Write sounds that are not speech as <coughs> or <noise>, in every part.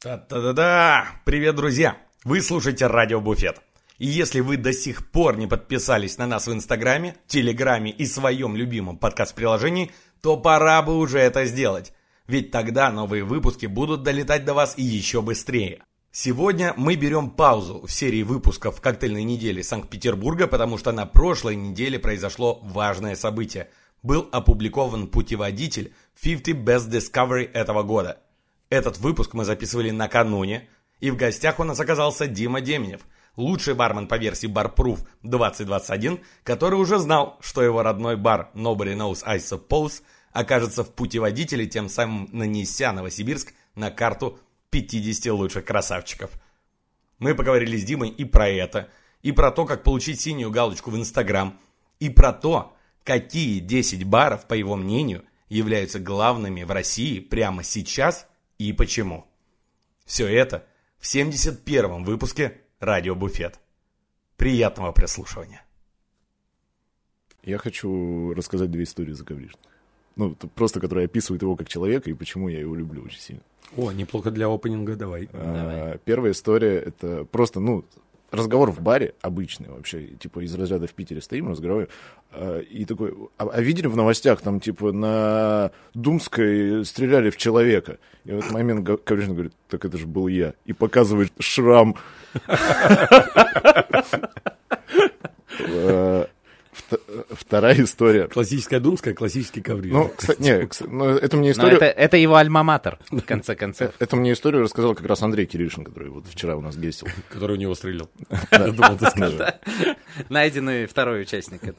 Та-та-да-да! Привет, друзья! Вы слушаете Радио Буфет. И если вы до сих пор не подписались на нас в Инстаграме, Телеграме и своем любимом подкаст-приложении, то пора бы уже это сделать. Ведь тогда новые выпуски будут долетать до вас и еще быстрее. Сегодня мы берем паузу в серии выпусков «Коктейльной недели Санкт-Петербурга», потому что на прошлой неделе произошло важное событие. Был опубликован путеводитель 50 Best Discovery этого года. Этот выпуск мы записывали накануне, и в гостях у нас оказался Дима Деменев, лучший бармен по версии Barproof 2021, который уже знал, что его родной бар Nobody Knows I Suppose окажется в путеводителе, тем самым нанеся Новосибирск на карту 50 лучших красавчиков. Мы поговорили с Димой и про это, и про то, как получить синюю галочку в Инстаграм, и про то, какие 10 баров, по его мнению, являются главными в России прямо сейчас и почему. Все это в 71-м выпуске «Радио Буфет». Приятного прослушивания. Я хочу рассказать две истории за Коврижных. Ну, просто, которые описывают его как человека и почему я его люблю очень сильно. О, неплохо для опенинга, давай. А, первая история — это просто, ну, разговор в баре обычный вообще, типа из разряда в Питере стоим, разговариваем, э, и такой, а, а видели в новостях, там, типа, на Думской стреляли в человека? И в этот момент Коврижин говорит, так это же был я, и показывает шрам. <laughs> Вторая история. Классическая думская, классический коврин. Ну, кстати, не, ну, это мне историю... это, это его альма-матер, в конце концов. Это мне историю рассказал как раз Андрей Киришин, который вот вчера у нас гестил. Который у него стрелял. <laughs> Найденный второй участник. <laughs>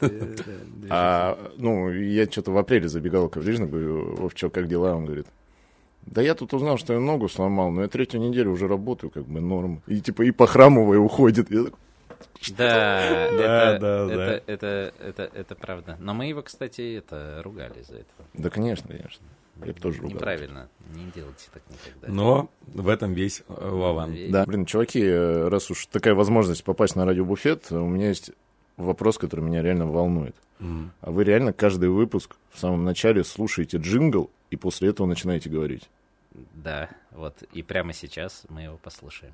А, ну, я что-то в апреле забегал к Коврижину, говорю, Вовчо, как дела? Он говорит, да я тут узнал, что я ногу сломал, но я третью неделю уже работаю, как бы норм. И типа и похрамывая уходит. Я такой, <laughs> да, Да, да, это, да. Это, это, это, правда. Но мы его, кстати, это ругали за это. Да, конечно, конечно. Я бы тоже ругал. Неправильно. Не делайте так никогда. Но в этом весь э, Вован. Да, блин, чуваки, э, раз уж такая возможность попасть на радиобуфет, у меня есть вопрос, который меня реально волнует. А вы реально каждый выпуск в самом начале слушаете джингл и после этого начинаете говорить? Да, вот. И прямо сейчас мы его послушаем.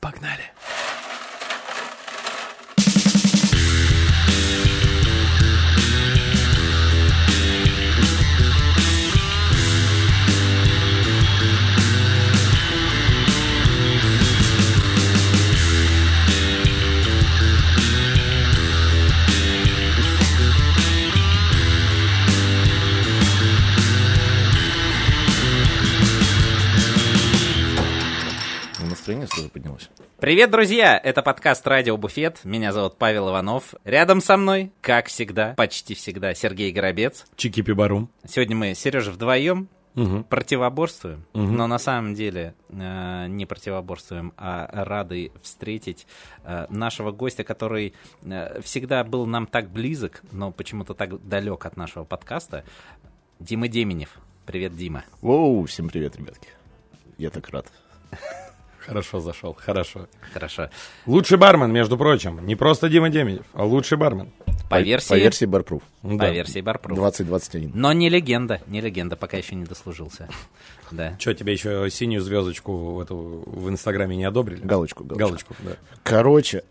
Погнали. Настроение сразу поднялось. Привет, друзья! Это подкаст «Радио Буфет». Меня зовут Павел Иванов. Рядом со мной, как всегда, почти всегда, Сергей Горобец. Чики Пибарум. Сегодня мы, Сережа, вдвоем Мгм. противоборствуем, Мгм. но на самом деле э, не противоборствуем, а рады встретить э, нашего гостя, который э, всегда был нам так близок, но почему-то так далек от нашего подкаста. Дима Деменев. Привет, Дима. Воу, всем привет, ребятки. Я так рад. Хорошо зашел, хорошо. Хорошо. Лучший бармен, между прочим. Не просто Дима Деменев, а лучший бармен. По, версии, По версии Барпруф. по Да. версии Барпруф. 2021. Но не легенда, не легенда, пока еще не дослужился. Да. Что, тебе еще синюю звездочку в, эту, в Инстаграме не одобрили? Галочку, галочку. Галочку, да. Короче,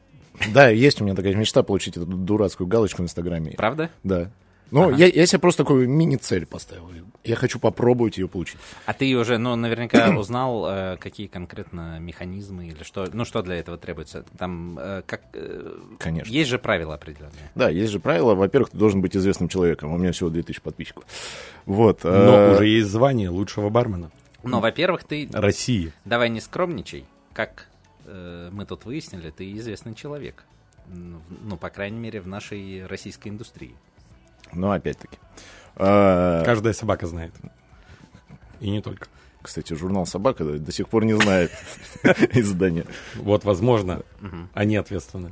да, есть у меня такая мечта получить эту дурацкую галочку в Инстаграме. Правда? Да. Ну, Ага. я, я себе просто такую мини-цель поставил. Я хочу попробовать ее получить. А ты уже, ну, наверняка <clears throat> узнал, э, какие конкретно механизмы или что, ну, что для этого требуется? Там, э, как, э, Конечно. есть же правила определенные. Да, есть же правило. Во-первых, ты должен быть известным человеком. У меня всего 2000 подписчиков. Вот. Но уже есть звание лучшего бармена Но, во-первых, ты, России. давай не скромничай, как э, мы тут выяснили, ты известный человек. Ну, по крайней мере, в нашей российской индустрии. Ну, опять-таки. Э, Каждая собака знает. И не только. Кстати, журнал «Собака» до сих пор не знает <laughs> издания. Вот, возможно, они ответственны.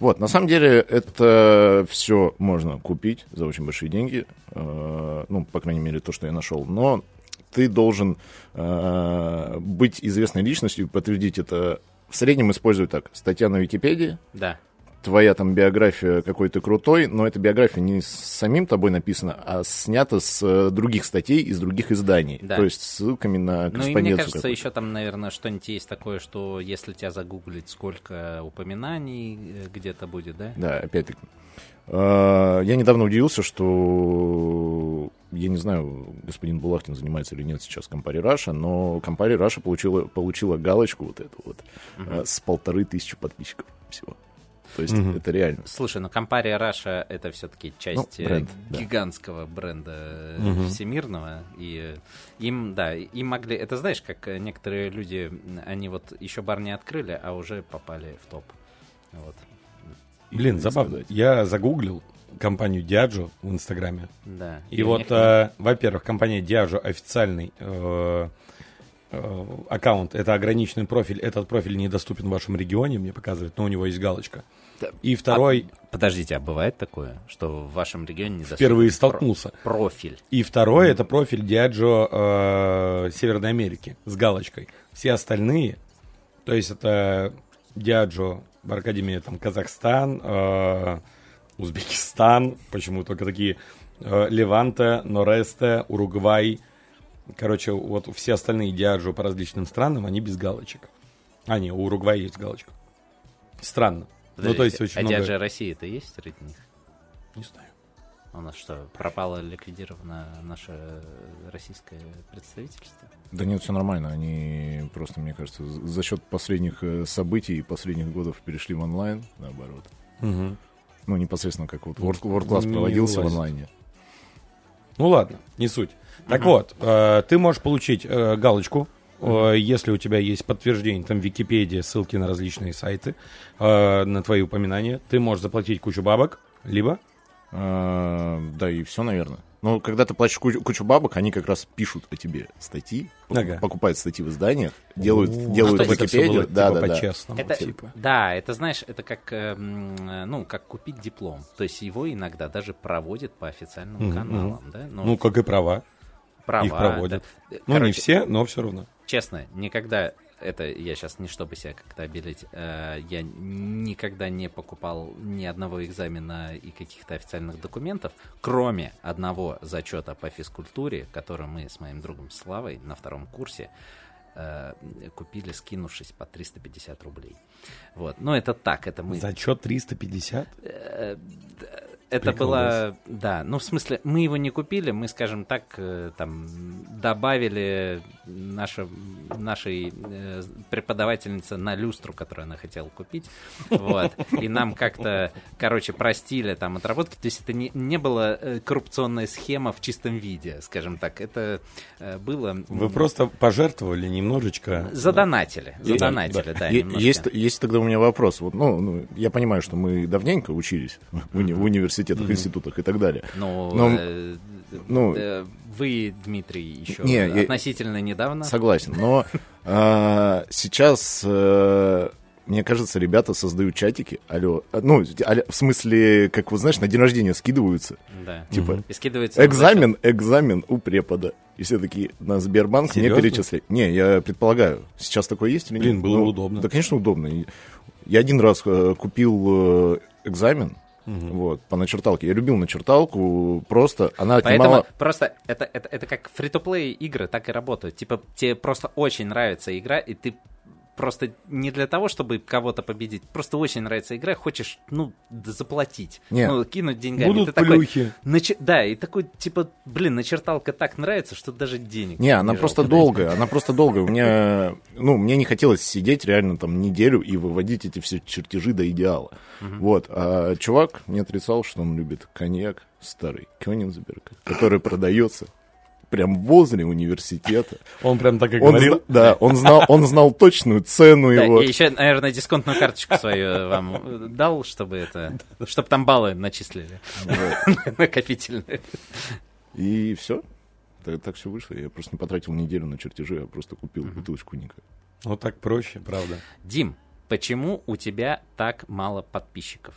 Вот, на самом деле, это все можно купить за очень большие деньги. Э, Ну, по крайней мере, то, что я нашел. Но ты должен э, быть известной личностью и подтвердить это. В среднем используют так. Статья на Википедии, Да. Твоя там биография какой то крутой, но эта биография не с самим тобой написана, а снята с э, других статей из других изданий. Да. То есть с ссылками на Ну и корреспонденцию. мне кажется, еще там, наверное, что-нибудь есть такое, что если тебя загуглить, сколько упоминаний э, где-то будет, да? Да, опять-таки. А, Я недавно удивился, что я не знаю, господин Булахтин занимается или нет сейчас Campari Russia, но Campari Russia получила, получила галочку вот эту вот а, с полторы тысячи подписчиков всего. То есть Мгм. это реально. Слушай, ну Компария Раша это все-таки часть Ну, бренд, да. гигантского бренда э, Мгм. всемирного. И э, им, да, им могли. Это знаешь, как некоторые люди, они вот еще бар не открыли, а уже попали в топ. Вот. Блин, И забавно. сказать. Я загуглил компанию Diageo в Инстаграме. Да. И у вот, них- э, во-первых, компания Diageo официальный э, э, аккаунт, это ограниченный профиль, этот профиль недоступен в вашем регионе, мне показывает, но у него есть галочка. И второй, А, подождите, а бывает такое, что в вашем регионе не впервые столкнулся. профиль? И второй, это профиль Diageo э, Северной Америки с галочкой. Все остальные, то есть это Diageo в Академии там Казахстан, э, Узбекистан, почему только такие, э, Леванте, Норесте, Уругвай. Короче, вот все остальные Diageo по различным странам, они без галочек. А, не, у Уругвая есть галочка. Странно. Ну, то есть очень а много... России-то есть среди них? Не знаю. У нас что, пропало, ликвидировано наше российское представительство? Да нет, все нормально. Они просто, мне кажется, за счет последних э, событий и последних годов перешли в онлайн, наоборот. Мгм. Ну, непосредственно как вот World, World Class Не проводился в онлайне. Ну ладно, не суть. Так вот, э, ты можешь получить э, галочку, если у тебя есть подтверждение, там Википедия, ссылки на различные сайты, э, на твои упоминания. Ты можешь заплатить кучу бабок, либо... А, да, и все, наверное. Но когда ты платишь кучу, кучу бабок, они как раз пишут о тебе статьи, Ага. покупают статьи в изданиях, делают, О, делают всё Википедию. было, да, типа, да, да. по-честному, Это, типа. Да, это знаешь, это как, э, ну, как купить диплом. То есть его иногда даже проводят по официальным Мгм, каналам, да? Ну, как и права. Права, их проводят. да. Ну, не все, но все равно. Честно, никогда, это я сейчас не чтобы себя как-то обелить, э, я никогда не покупал ни одного экзамена и каких-то официальных документов, кроме одного зачета по физкультуре, который мы с моим другом Славой на втором курсе э, купили, скинувшись по 350 рублей. Вот. Но это так, это мы... Зачет 350? Э, Это было, да, ну в смысле, мы его не купили, мы, скажем так, э, там добавили наше, нашей э, преподавательнице на люстру, которую она хотела купить, вот, и нам как-то, короче, простили там отработки, то есть это не, не была э, коррупционная схема в чистом виде, скажем так, это было... Вы просто пожертвовали немножечко. Задонатили, задонатили, да, немножко. есть, есть тогда у меня вопрос. Вот, ну, ну, я понимаю, что мы давненько учились в, уни- в университетах, институтах и так далее. Ну, Но, э, ну, э, вы, Дмитрий, еще Не, я- относительно недавно. Согласен. Но а, сейчас, э, мне кажется, ребята создают чатики. Алло. а, Ну, алло, в смысле, как вы знаешь, на день рождения скидываются. Да. Типа, И скидывается экзамен, экзамен у препода. И все такие на Сбербанк не Серьезно? перечислять. Не, я предполагаю. Сейчас такое есть или Блин, нет? было Ну, удобно. Да, конечно, удобно. Я один раз э, купил э, экзамен, вот, по начерталке. Я любил начерталку, просто она Поэтому отнимала... просто это, это, это как фри-то-плей игры так и работают. Типа тебе просто очень нравится игра, и ты просто не для того, чтобы кого-то победить, просто очень нравится игра, хочешь, ну, заплатить, Не. ну, кинуть деньгами. Будут Ты такой, плюхи. начи- Да, и такой, типа, блин, начерталка так нравится, что даже денег. Не, она просто жалко <laughs> долгая, она просто долгая. У меня, ну, мне не хотелось сидеть реально там неделю и выводить эти все чертежи до идеала. Вот. А чувак не отрицал, что он любит коньяк старый, Кёнигсберг, который продается прям возле университета. Он прям так и Он, говорил. зна- да, он знал, он знал точную цену Да, его. и еще, наверное, дисконтную карточку свою вам дал, чтобы это, чтобы там баллы начислили накопительные. И все. Так, так все вышло. Я просто не потратил неделю на чертежи, а просто купил бутылочку коньяка. Вот так проще, правда. Дим, почему у тебя так мало подписчиков?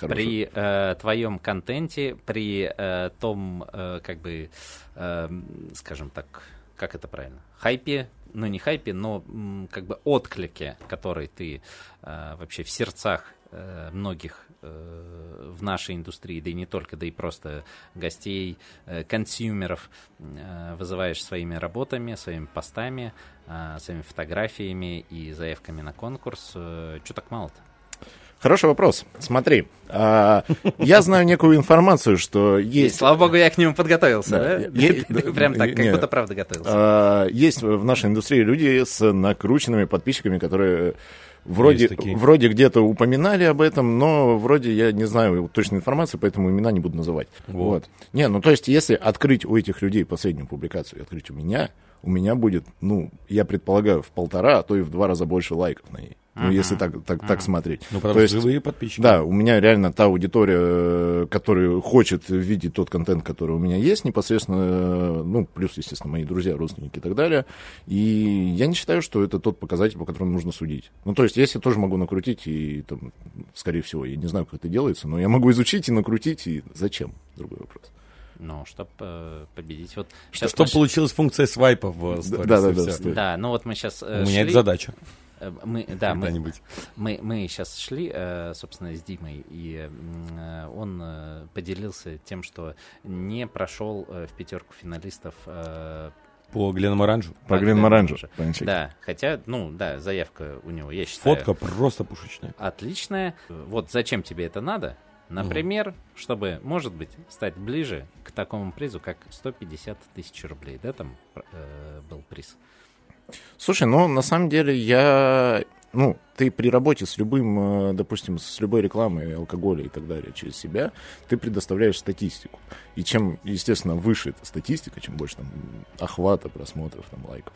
При э, твоем контенте, при э, том, э, как бы, э, скажем так, как это правильно, хайпе, ну не хайпе, но м, как бы отклике, который ты э, вообще в сердцах э, многих э, в нашей индустрии, да и не только, да и просто гостей, э, консюмеров э, вызываешь своими работами, своими постами, э, своими фотографиями и заявками на конкурс. Э, Чего так мало-то? Хороший вопрос. Смотри, а, я знаю некую информацию, что И, есть... слава богу, я к нему подготовился, Да, да? е- <laughs> Прям так, как не, будто правда готовился. А, Есть в нашей индустрии люди с накрученными подписчиками, которые вроде, Есть вроде где-то упоминали об этом, но вроде я не знаю точной информации, поэтому имена не буду называть. Вот. Вот. Не, ну то есть, если открыть у этих людей последнюю публикацию и открыть у меня, у меня будет, ну, я предполагаю, в полтора, а то и в два раза больше лайков на ней. Ну, если так, так, так смотреть. Ну, То потому есть, что живые подписчики. да, у меня реально та аудитория, э, которая хочет видеть тот контент, который у меня есть, непосредственно, э, ну, плюс, естественно, мои друзья, родственники и так далее. И я не считаю, что это тот показатель, по которому нужно судить. Ну, то есть, если я тоже могу накрутить, и там, скорее всего, я не знаю, как это делается, но я могу изучить и накрутить, и зачем? Другой вопрос. Ну, чтобы победить. Вот чтобы получилась функция свайпа в сторис. да, да, да, стоит. Да, ну вот мы сейчас У меня это шли, задача. Э, мы, да, мы, мы, мы сейчас шли, э, собственно, с Димой, и э, он поделился тем, что не прошел в пятерку финалистов По Гленному Оранжу. По Да, Грин да, хотя, ну, да, заявка у него, я считаю, Фотка просто пушечная. отличная. Вот зачем тебе это надо? Например, чтобы, может быть, стать ближе к такому призу, как 150 тысяч рублей, да, там э, был приз. Слушай, ну, на самом деле, я... Ну, ты при работе с любым, э, допустим, с любой рекламой алкоголя и так далее через себя, ты предоставляешь статистику. И чем, естественно, выше эта статистика, чем больше там охвата, просмотров, там, лайков,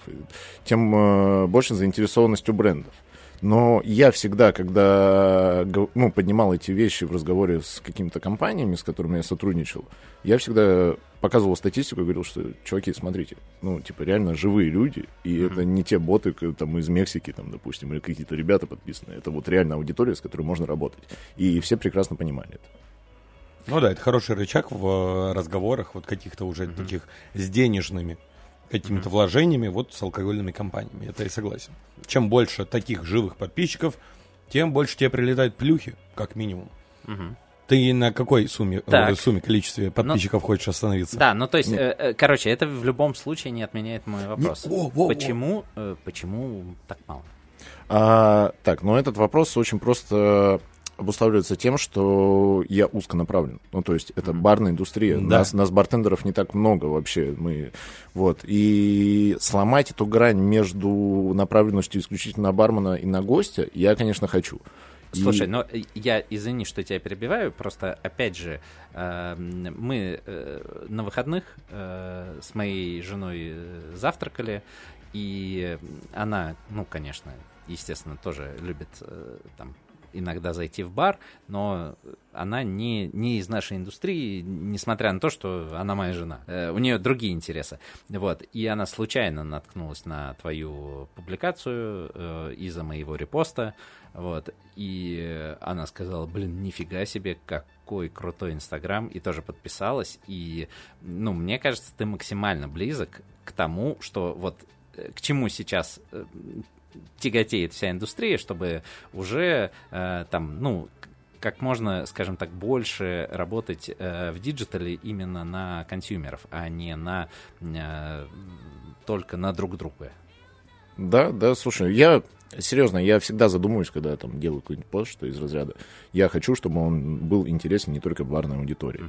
тем э, больше заинтересованность у брендов. Но я всегда, когда ну, поднимал эти вещи в разговоре с какими-то компаниями, с которыми я сотрудничал, я всегда показывал статистику и говорил, что, чуваки, смотрите, ну, типа, реально живые люди, и это не те боты там из Мексики, там, допустим, или какие-то ребята подписанные. Это вот реально аудитория, с которой можно работать. И все прекрасно понимали это. Ну да, это хороший рычаг в э, разговорах, вот каких-то уже таких с денежными какими-то вложениями, вот с алкогольными компаниями. Это я согласен. Чем больше таких живых подписчиков, тем больше тебе прилетают плюхи, как минимум. Мгм. Ты на какой сумме, э, Так. сумме количестве подписчиков хочешь остановиться? Да, ну то есть, э, э, короче, это в любом случае не отменяет мой вопрос. во, во, во. почему, э, почему так мало? А, так, но этот вопрос очень просто обуславливается тем, что я узконаправлен. Ну, то есть это барная индустрия. Да. Нас, нас бартендеров не так много вообще. Мы, вот. И сломать эту грань между направленностью исключительно на бармена и на гостя я, конечно, хочу. И- Слушай, но э, я, извини, что тебя перебиваю, просто, опять же, э, мы э, на выходных э, с моей женой завтракали, и она, ну, конечно, естественно, тоже любит там иногда зайти в бар, но она не, не из нашей индустрии, несмотря на то, что она моя жена. Э, у нее другие интересы. Вот. И она случайно наткнулась на твою публикацию э, из-за моего репоста. Вот. И она сказала, блин, нифига себе, какой крутой Инстаграм. И тоже подписалась. И, ну, мне кажется, ты максимально близок к тому, что вот э, к чему сейчас э, тяготеет вся индустрия, чтобы уже э, там, ну, как можно, скажем так, больше работать э, в digital е именно на consumer ов, а не на э, только на друг друга. Да, да, слушай, я серьезно, я всегда задумываюсь, когда я там делаю какой-нибудь пост, что из разряда. Я хочу, чтобы он был интересен не только барной аудитории.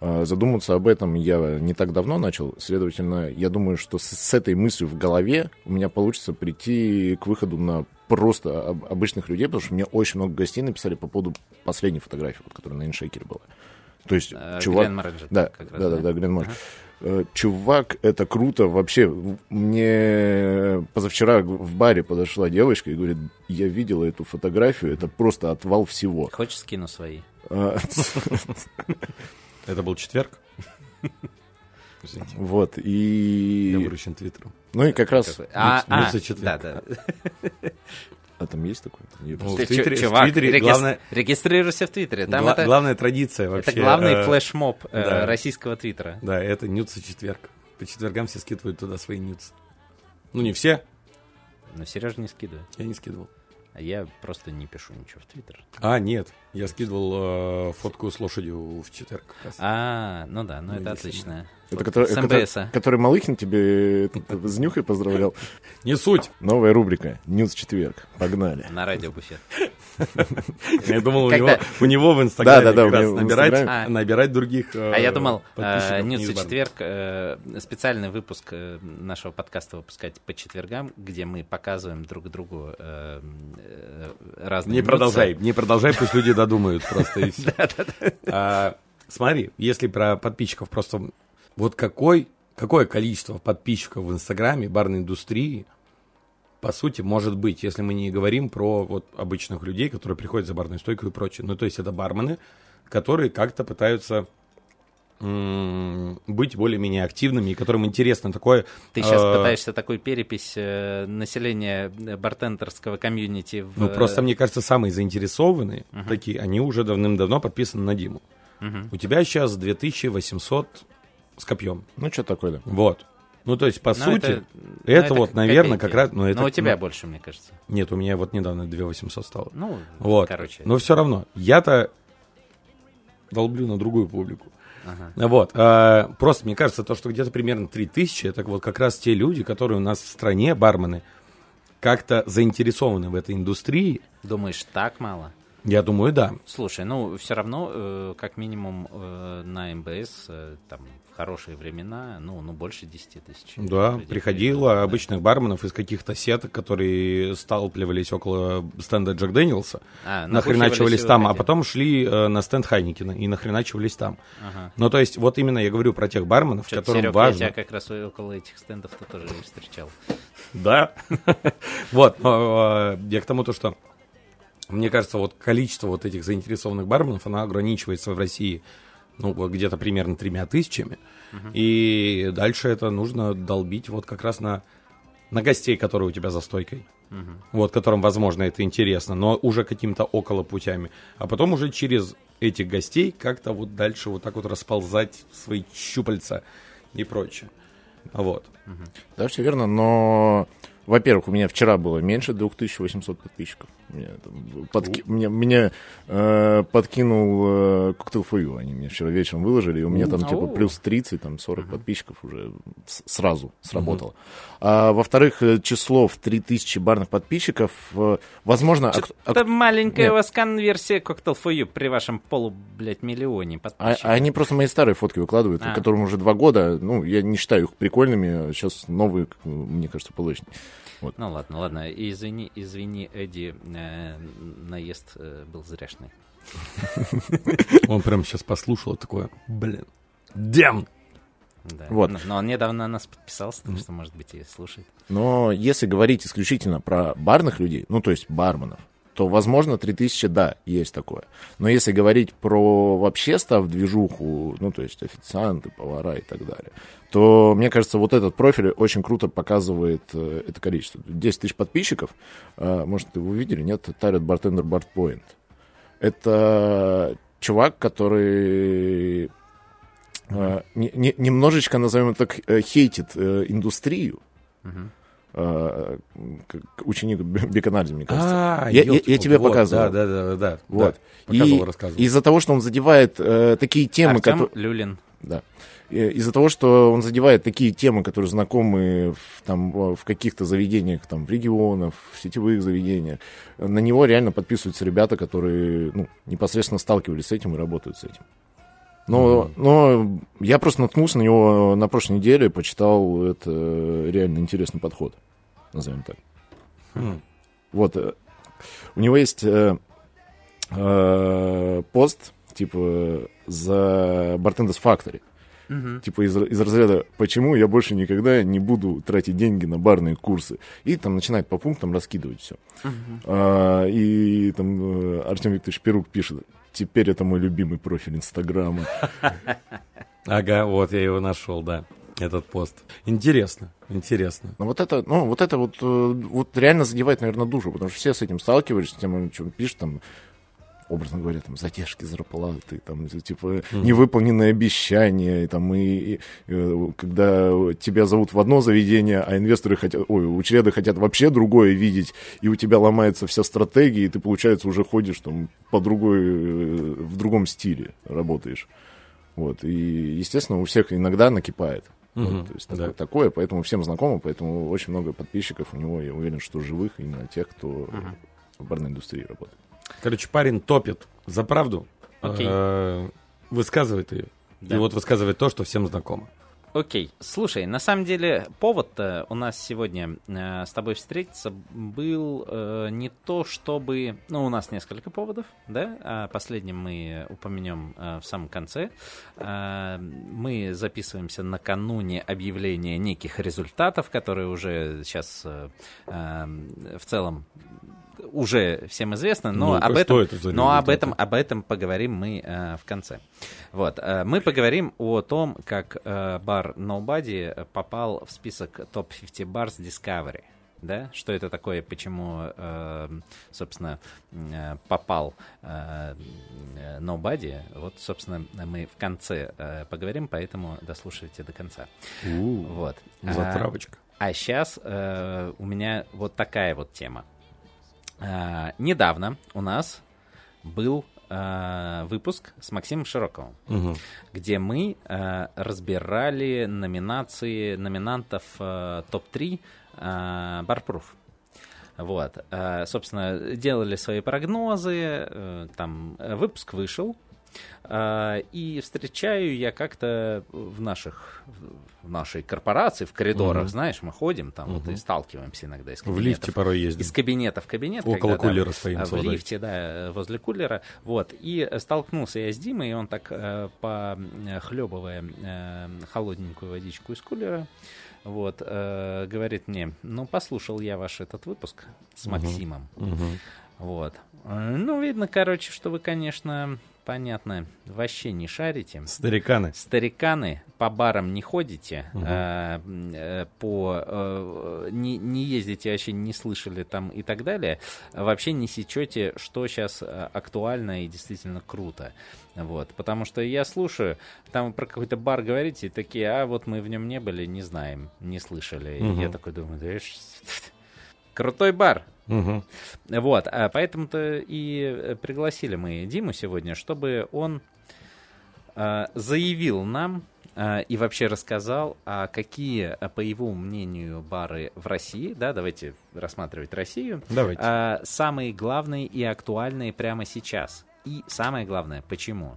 А, Задуматься об этом я не так давно начал, следовательно, я думаю, что с, с этой мыслью в голове у меня получится прийти к выходу на просто об- обычных людей, потому что мне очень много гостей написали по поводу последней фотографии, вот, которая на иншейкере была. То есть, Э, чувак... Глен Моранджи Да, да, да, да? да, Глен Морридж. Э, Чувак, это круто. Вообще, мне позавчера в баре подошла девочка и говорит, я видела эту фотографию, это просто отвал всего. Хочешь скину свои? А, Это был четверг. Вот, я и... выращен твиттером. Ну и как раз... А, а, да, да. А там есть такое? Я Ну, в Твиттере- чу- в чувак, Твиттере регис- главное- регистрируйся в Твиттере. Там Гла- это, Главная традиция вообще. это главный э, флешмоб э, да. российского Твиттера. Да, это нюцы четверг. По четвергам все скидывают туда свои нюцы. Ну, не все, Но Сережа не скидывает. я не скидывал. А я просто не пишу ничего в Твиттер. А, нет, я скидывал э, фотку с лошадью в четверг. А, ну да, ну Ну, это отлично. Это который, с который, МБСа. который Малыхин тебе этот, с Нюхой поздравлял. Не суть. Новая рубрика «Nudes четверг». Погнали. На радио буфет. <laughs> Я думал, у него, у него в Инстаграме Да, да, да, набирать. А. набирать других э, А я думал, подписчиков Nudes четверг, э, специальный выпуск э, нашего подкаста выпускать по четвергам, где мы показываем друг другу э, э, разные Не нюдсы. продолжай, не продолжай, пусть люди <laughs> додумают просто и все. <laughs> А, Смотри, если про подписчиков просто... Вот какой, какое количество подписчиков в Инстаграме барной индустрии, по сути, может быть, если мы не говорим про вот обычных людей, которые приходят за барную стойку и прочее. Ну, то есть это бармены, которые как-то пытаются быть более-менее активными, и которым интересно такое... Ты сейчас э, пытаешься такую перепись э, населения э, бартендерского комьюнити в... Ну, просто, мне кажется, самые заинтересованные такие, они уже давным-давно подписаны на Диму. Мгм. У тебя сейчас 2800 с копьем. Ну, что такое, да. Вот. Ну, то есть, по Ну, сути, это- это, ну, вот, наверное, копейки. как раз... Ну, это, Но у тебя ну, больше, мне кажется. Нет, у меня вот недавно 2800 стало. Ну, Вот. короче. Но все равно, я-то долблю на другую публику. Ага. Вот. а, просто мне кажется, то, что где-то примерно 3000, это вот как раз те люди, которые у нас в стране, бармены, как-то заинтересованы в этой индустрии. Думаешь, так мало? Я думаю, да. Слушай, ну, все равно, э, как минимум, э, на МБС, э, там, хорошие времена, ну, ну больше 10 тысяч. Да, приходило да. обычных барменов из каких-то сеток, которые сталкивались около стенда Джек Дэниелса, А, нахреначивались там, а потом шли э, на стенд Хайникина и нахреначивались там. Ага. Ну, то есть, вот именно я говорю про тех барменов, Чё-то, которым Серёг, важно... я тебя как раз около этих стендов-то тоже встречал. Да. <laughs> Вот, э, я к тому, то, что мне кажется, вот количество вот этих заинтересованных барменов, оно ограничивается в России, ну, где-то примерно тремя тысячами. И дальше это нужно долбить вот как раз на, на гостей, которые у тебя за стойкой. Мгм. Вот, которым, возможно, это интересно, но уже каким-то около путями. А потом уже через этих гостей как-то вот дальше вот так вот расползать свои щупальца и прочее. Вот. Да, все верно, но, во-первых, у меня вчера было меньше 2800 подписчиков. Меня, там подки- э, подкинул э, коктейл фою, они мне вчера вечером выложили, и у меня там типа Ау. плюс 30, там 40 подписчиков уже с- сразу сработало. А, во-вторых, э, число в 3000 барных подписчиков, э, возможно... а кто- а Это маленькая Нет. у вас конверсия коктейл фою при вашем полу, блядь, миллионе А, подписчиков. а они просто мои старые фотки выкладывают, А. которым уже два года. Ну, я не считаю их прикольными. Сейчас новые, к- мне кажется, полочные. Ну ладно, ладно, извини, извини, Эдди, э, наезд э, был зряшный. <laughs> Он прям сейчас послушал такое, блин, дем! Да. Вот. Но, он недавно на нас подписался, так что, может быть, и слушает. Но если говорить исключительно про барных людей, ну, то есть барменов, то, возможно, 3000, да, есть такое. Но если говорить про вообще став движуху, ну, то есть официанты, повара и так далее, то, мне кажется, вот этот профиль очень круто показывает э, это количество. 10 тысяч подписчиков, э, может, вы видели, нет, Тарит Бартендер Бартпоинт. Это чувак, который э, не- не- немножечко, назовем это так, э, хейтит э, индустрию, Мгм. Э, ученик Б- Беканарди, мне кажется. А, Я- я- я тебе вот, показывал. Да, да, да, да. Вот. да. Показывал, И рассказывал. из-за того, что он задевает э, такие темы, Артем которые... Люлин. Да. Из-за того, что он задевает такие темы, которые знакомы в, там, в каких-то заведениях, там, в регионах, в сетевых заведениях, на него реально подписываются ребята, которые ну, непосредственно сталкивались с этим и работают с этим. Но, но я просто наткнулся на него на прошлой неделе, почитал, это э, реально интересный подход, назовем так. Вот, э, у него есть э, э, пост, типа, за Bartenders Factory. Мгм. Типа из, из разряда «Почему я больше никогда не буду тратить деньги на барные курсы?» И там начинает по пунктам раскидывать все. Мгм. и там э, Артем Викторович Перук пишет «Теперь это мой любимый профиль Инстаграма». Ага, вот я его нашел, да, этот пост. Интересно, интересно. Но вот это, ну, вот это вот, э, вот реально задевает, наверное, душу, потому что все с этим сталкивались, с тем, что он пишет там, образно говоря, там, задержки зарплаты, там, типа, невыполненные обещания, и, там, и, и э, когда тебя зовут в одно заведение, а инвесторы хотят, ой, учреды хотят вообще другое видеть, и у тебя ломается вся стратегия, и ты, получается, уже ходишь там по другой, э, в другом стиле работаешь. Вот, и, естественно, у всех иногда накипает. Вот, Мгм, то есть да. такое, такое, поэтому всем знакомо, поэтому очень много подписчиков у него, я уверен, что живых, именно тех, кто в барной индустрии работает. Короче, парень топит за правду, Окей. э, высказывает ее. Да. И вот высказывает то, что всем знакомо. Окей, слушай, на самом деле повод у нас сегодня э, с тобой встретиться был э, не то, чтобы... Ну, у нас несколько поводов, да, а последним мы упомянем э, в самом конце. Э, мы записываемся накануне объявления неких результатов, которые уже сейчас э, э, в целом уже всем известны, но Ну-ка, об этом, но об этом, об этом поговорим мы э, в конце. Вот, э, мы поговорим о том, как э, бар Nobody попал в список топ 50 Bars Discovery. Да, что это такое, почему, э, собственно, э, попал э, Nobody. Вот, собственно, мы в конце э, поговорим, поэтому дослушайте до конца. Вот. А, Затравочка. а сейчас у меня вот такая вот тема. А, недавно у нас был а, выпуск с Максимом Широковым, Мгм. где мы а, разбирали номинации номинантов а, топ-3 а, Барпруф. Вот, а, собственно, делали свои прогнозы, э, там э, выпуск вышел, и встречаю я как-то в наших в нашей корпорации, в коридорах, Мгм. знаешь, мы ходим там вот, Мгм. и сталкиваемся иногда из В кабинетов. лифте порой ездим. Из кабинета в кабинет. Около когда, да, кулера стоим в с водой. лифте, да, э, возле кулера. Вот. И э, столкнулся я с Димой, и он так, э, похлебывая э, холодненькую водичку из кулера, вот, э, говорит мне, ну, послушал я ваш этот выпуск с Мгм. Максимом. Мгм. Вот. Э, Ну, видно, короче, что вы, конечно, понятно, вообще не шарите. Стариканы. Стариканы по барам не ходите, Мгм. э, э, по э, не, не ездите, вообще не слышали там и так далее, вообще не сечете, что сейчас актуально и действительно круто. Вот, потому что я слушаю, там про какой-то бар говорите, и такие, а вот мы в нем не были, не знаем, не слышали. И Мгм. я такой думаю, да <laughs> крутой бар, Мгм. вот, а поэтому-то и э, пригласили мы Диму сегодня, чтобы он э, заявил нам э, и вообще рассказал, а какие, э, по его мнению, бары в России, да, давайте рассматривать Россию, Давайте. э, самые главные и актуальные прямо сейчас. И самое главное, почему?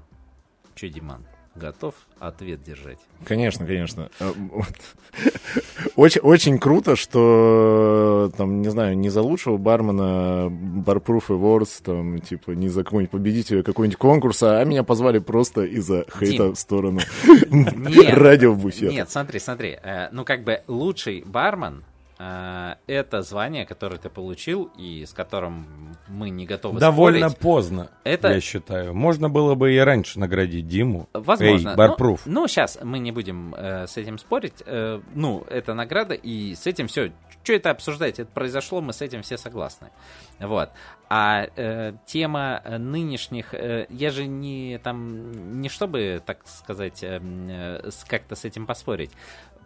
Че, Диман, готов ответ держать? Конечно, конечно. Э. <laughs> Очень, очень круто, что там, не знаю, не за лучшего бармена Barproof Awards, там, типа, не за какого-нибудь победителя какого-нибудь конкурса, а меня позвали просто из-за хейта Дим. в сторону <laughs> <laughs> радио. Нет, смотри, смотри. э, ну, как бы лучший бармен э, это звание, которое ты получил и с которым мы не готовы Довольно спорить. поздно, Это- я считаю. Можно было бы и раньше наградить Диму. Возможно. Эй, Барпруф. Ну, сейчас мы не будем э, с этим спорить. Э, ну, это награда, и с этим все. Что это обсуждать? Это произошло, мы с этим все согласны. Вот. А э, тема э, нынешних... э, я же не там... Не чтобы, так сказать, э, э, как-то с этим поспорить.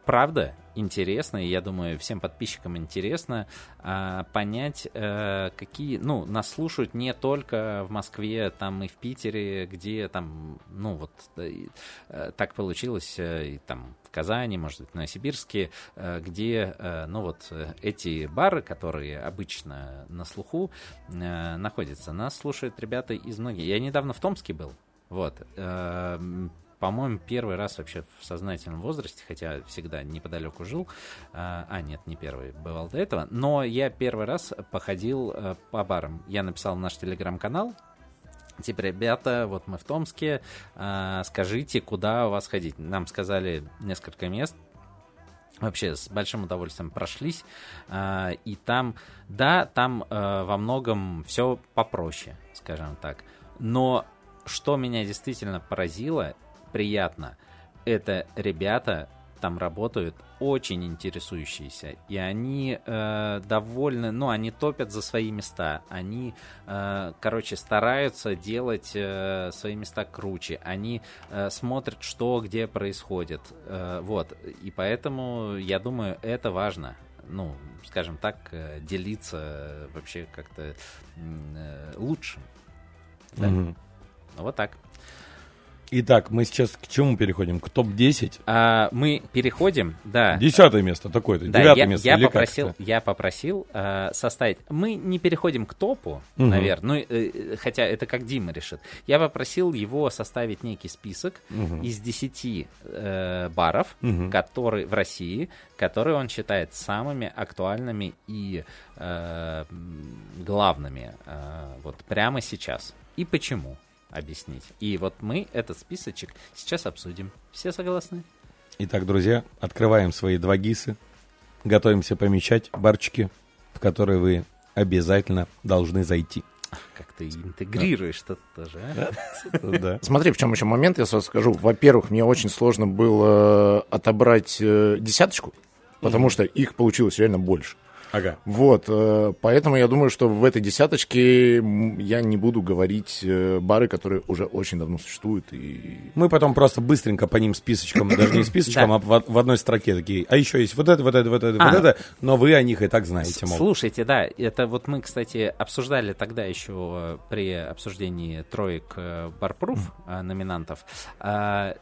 Правда, интересно, и я думаю, всем подписчикам интересно а, понять, э, какие, ну, нас слушают не только в Москве, там и в Питере, где там, ну, вот да, и, э, так получилось, э, и там в Казани, может быть, в Новосибирске, э, где, э, ну, вот э, эти бары, которые обычно на слуху э, находятся, нас слушают ребята из многих. Я недавно в Томске был, вот, э, по-моему, первый раз вообще в сознательном возрасте, хотя всегда неподалеку жил. А, а, нет, не первый, бывал до этого. Но я первый раз походил э, по барам. Я написал наш телеграм-канал. Типа, ребята, вот мы в Томске, а, скажите, куда у вас ходить. Нам сказали несколько мест. Вообще с большим удовольствием прошлись. А, и там, да, там э, во многом все попроще, скажем так. Но что меня действительно поразило, приятно, это ребята там работают очень интересующиеся, и они э, довольны, ну, они топят за свои места, они, э, короче, стараются делать э, свои места круче, они э, смотрят, что где происходит, э, вот, и поэтому, я думаю, это важно, ну, скажем так, э, делиться вообще как-то э, лучше. Да? Мгм. Вот так. Итак, мы сейчас к чему переходим? К топ-10? А, мы переходим, да. Десятое место такое-то, Да, девятое я, место. я попросил, это? я попросил э, составить. Мы не переходим к топу, Мгм. наверное, ну, э, хотя это как Дима решит. Я попросил его составить некий список Мгм. из 10 э, баров, Мгм. которые в России, которые он считает самыми актуальными и э, главными э, вот прямо сейчас. И почему? Объяснить. И вот мы этот списочек сейчас обсудим. Все согласны? Итак, друзья, открываем свои два гисы, готовимся помечать барчики, в которые вы обязательно должны зайти. Как ты интегрируешь что-то тоже, а? Да. Смотри, в чем еще момент, я сразу скажу. Во-первых, мне очень сложно было отобрать э, десяточку, потому что их получилось реально больше. Ага. Вот, э, поэтому я думаю, что в этой десяточке я не буду говорить э, бары, которые уже очень давно существуют. И... Мы потом просто быстренько по ним списочком, даже не списочком, Да. а в, в одной строке такие. А еще есть вот это, вот это, вот это, А. вот это, но вы о них и так знаете, мол. Слушайте, да, это вот мы, кстати, обсуждали тогда еще при обсуждении троек э, Барпруф номинантов. А,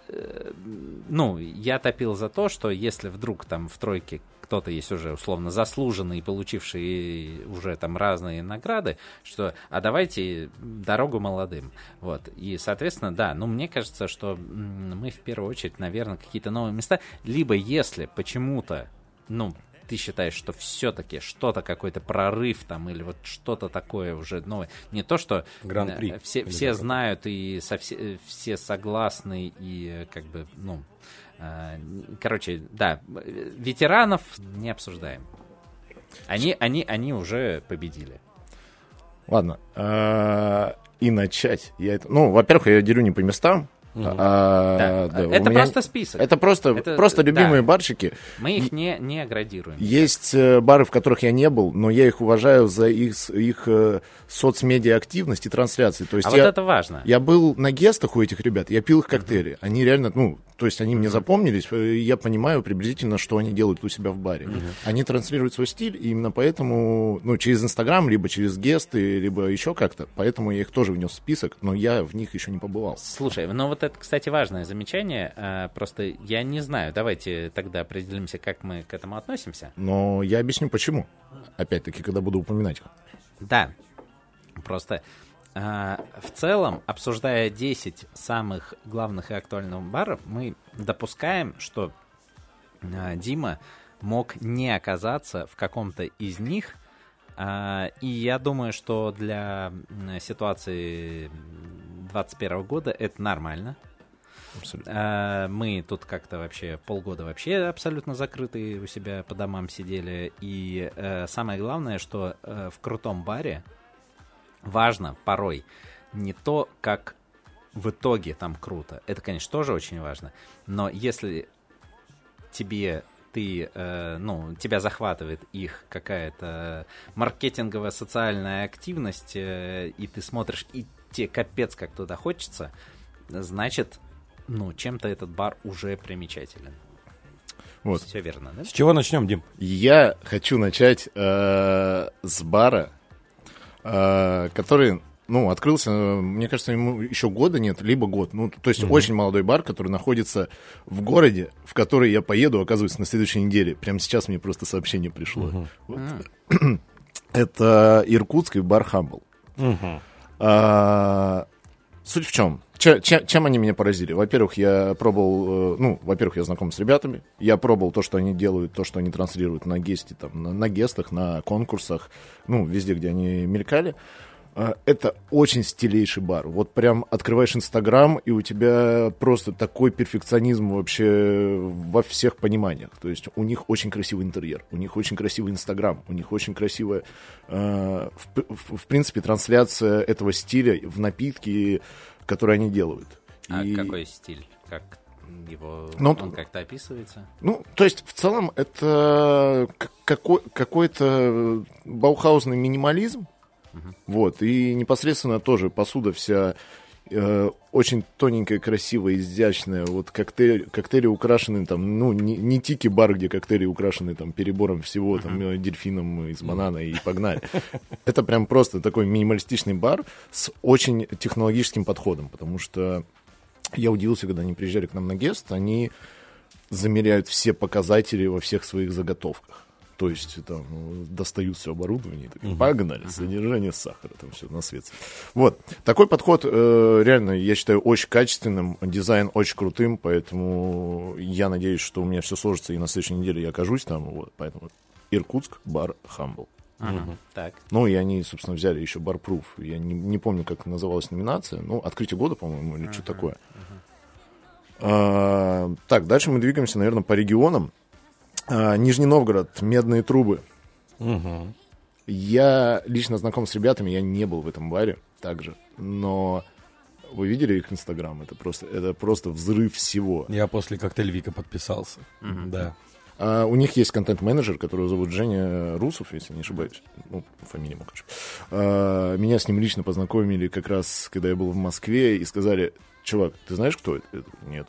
Ну, я топил за то, что если вдруг там в тройке кто-то есть уже условно заслуженный, получивший уже там разные награды, что а давайте дорогу молодым. Вот. И, соответственно, да, ну мне кажется, что мы в первую очередь, наверное, какие-то новые места, либо если почему-то, ну, ты считаешь, что все-таки что-то, какой-то прорыв там, или вот что-то такое уже новое. Не то, что Гран-при. э, все, все знают и совсе- э, все согласны, и э, как бы, ну, короче, да, ветеранов не обсуждаем. Они, они, они уже победили. Ладно, э, и начать. Я это... Ну, во-первых, я делю не по местам. а, Да, да, это меня- просто список. Это просто, Это- просто любимые да. барчики. Мы их не, не градируем. Есть э, бары, в которых я не был, но я их уважаю за их, их э, соцмедиа активность и трансляции. То есть А я, вот это важно. я был на гестах у этих ребят, я пил их коктейли. Они реально, ну, то есть они мне запомнились, э, я понимаю приблизительно, что они делают у себя в баре. Они транслируют свой стиль, и именно поэтому, ну, через Инстаграм, либо через гесты, либо еще как-то. Поэтому я их тоже внес в список, но я в них еще не побывал. Слушай, ну вот это, кстати, важное замечание. а, Просто я не знаю. Давайте тогда определимся, как мы к этому относимся. Но я объясню почему. Опять-таки, когда буду упоминать их. Да. Просто в целом, обсуждая 10 самых главных и актуальных баров, мы допускаем, что а, Дима мог не оказаться в каком-то из них. А, и я думаю, что для ситуации 2021 года это нормально. Абсолютно. А, Мы тут как-то вообще полгода вообще абсолютно закрытые у себя по домам сидели. И э, самое главное, что э, в крутом баре важно порой не то, как в итоге там круто. Это, конечно, тоже очень важно. Но если тебе ты, э, ну, тебя захватывает их какая-то маркетинговая социальная активность, э, и ты смотришь, и тебе капец как туда хочется, значит, ну, чем-то этот бар уже примечателен. Вот. Все верно, да? С чего начнем, Дим? Я хочу начать э, с бара, который, ну, открылся, э, мне кажется, ему еще года нет, либо год. Ну, то есть очень молодой бар, который находится в городе, в который я поеду, оказывается, на следующей неделе. Прямо сейчас мне просто сообщение пришло. Вот. <clears throat> Это иркутский бар Хамбл. А, Суть в чем? Че- че- чем они меня поразили? Во-первых, я пробовал, э, ну, во-первых, я знаком с ребятами, я пробовал то, что они делают, то, что они транслируют на гесте, там, на, на гестах, на конкурсах, ну, везде, где они мелькали. А, Это очень стилейший бар. Вот прям открываешь Инстаграм, и у тебя просто такой перфекционизм вообще во всех пониманиях. То есть у них очень красивый интерьер, у них очень красивый Инстаграм, у них очень красивая, э, в, в- в принципе, трансляция этого стиля в напитки, которые они делают. А И- какой стиль? Как? его Ну, он как-то описывается? Ну, то есть, в целом, это какой, какой-то баухаузный минимализм. Вот, и непосредственно тоже посуда вся э, очень тоненькая, красивая, изящная. Вот коктейль, коктейли украшены там, ну, не, не тики-бар, где коктейли украшены там перебором всего, там, э, дельфином из банана и погнали. Это прям просто такой минималистичный бар с очень технологическим подходом, потому что я удивился, когда они приезжали к нам на гест, они замеряют все показатели во всех своих заготовках. То есть там достают все оборудование, и такие, погнали, содержание сахара, там все на свет. Вот. Такой подход э, реально, я считаю, очень качественным, дизайн очень крутым, поэтому я надеюсь, что у меня все сложится, и на следующей неделе я окажусь там. Вот, поэтому Иркутск, бар Хамбл. Ага, Так. Ну, и они, собственно, взяли еще Барпруф. Я не, не помню, как называлась номинация. Ну, открытие года, по-моему, или что такое. А, так, дальше мы двигаемся, наверное, по регионам. А, Нижний Новгород, медные трубы. Мгм. Я лично знаком с ребятами, я не был в этом баре также, но вы видели их инстаграм? Это просто, это просто взрыв всего. Я после коктейль Вика подписался. Да. А, у них есть контент-менеджер, которого зовут Женя Русов, если не ошибаюсь. Ну, фамилия ему, короче. А, меня с ним лично познакомили как раз, когда я был в Москве, и сказали, чувак, ты знаешь, кто это? Нет.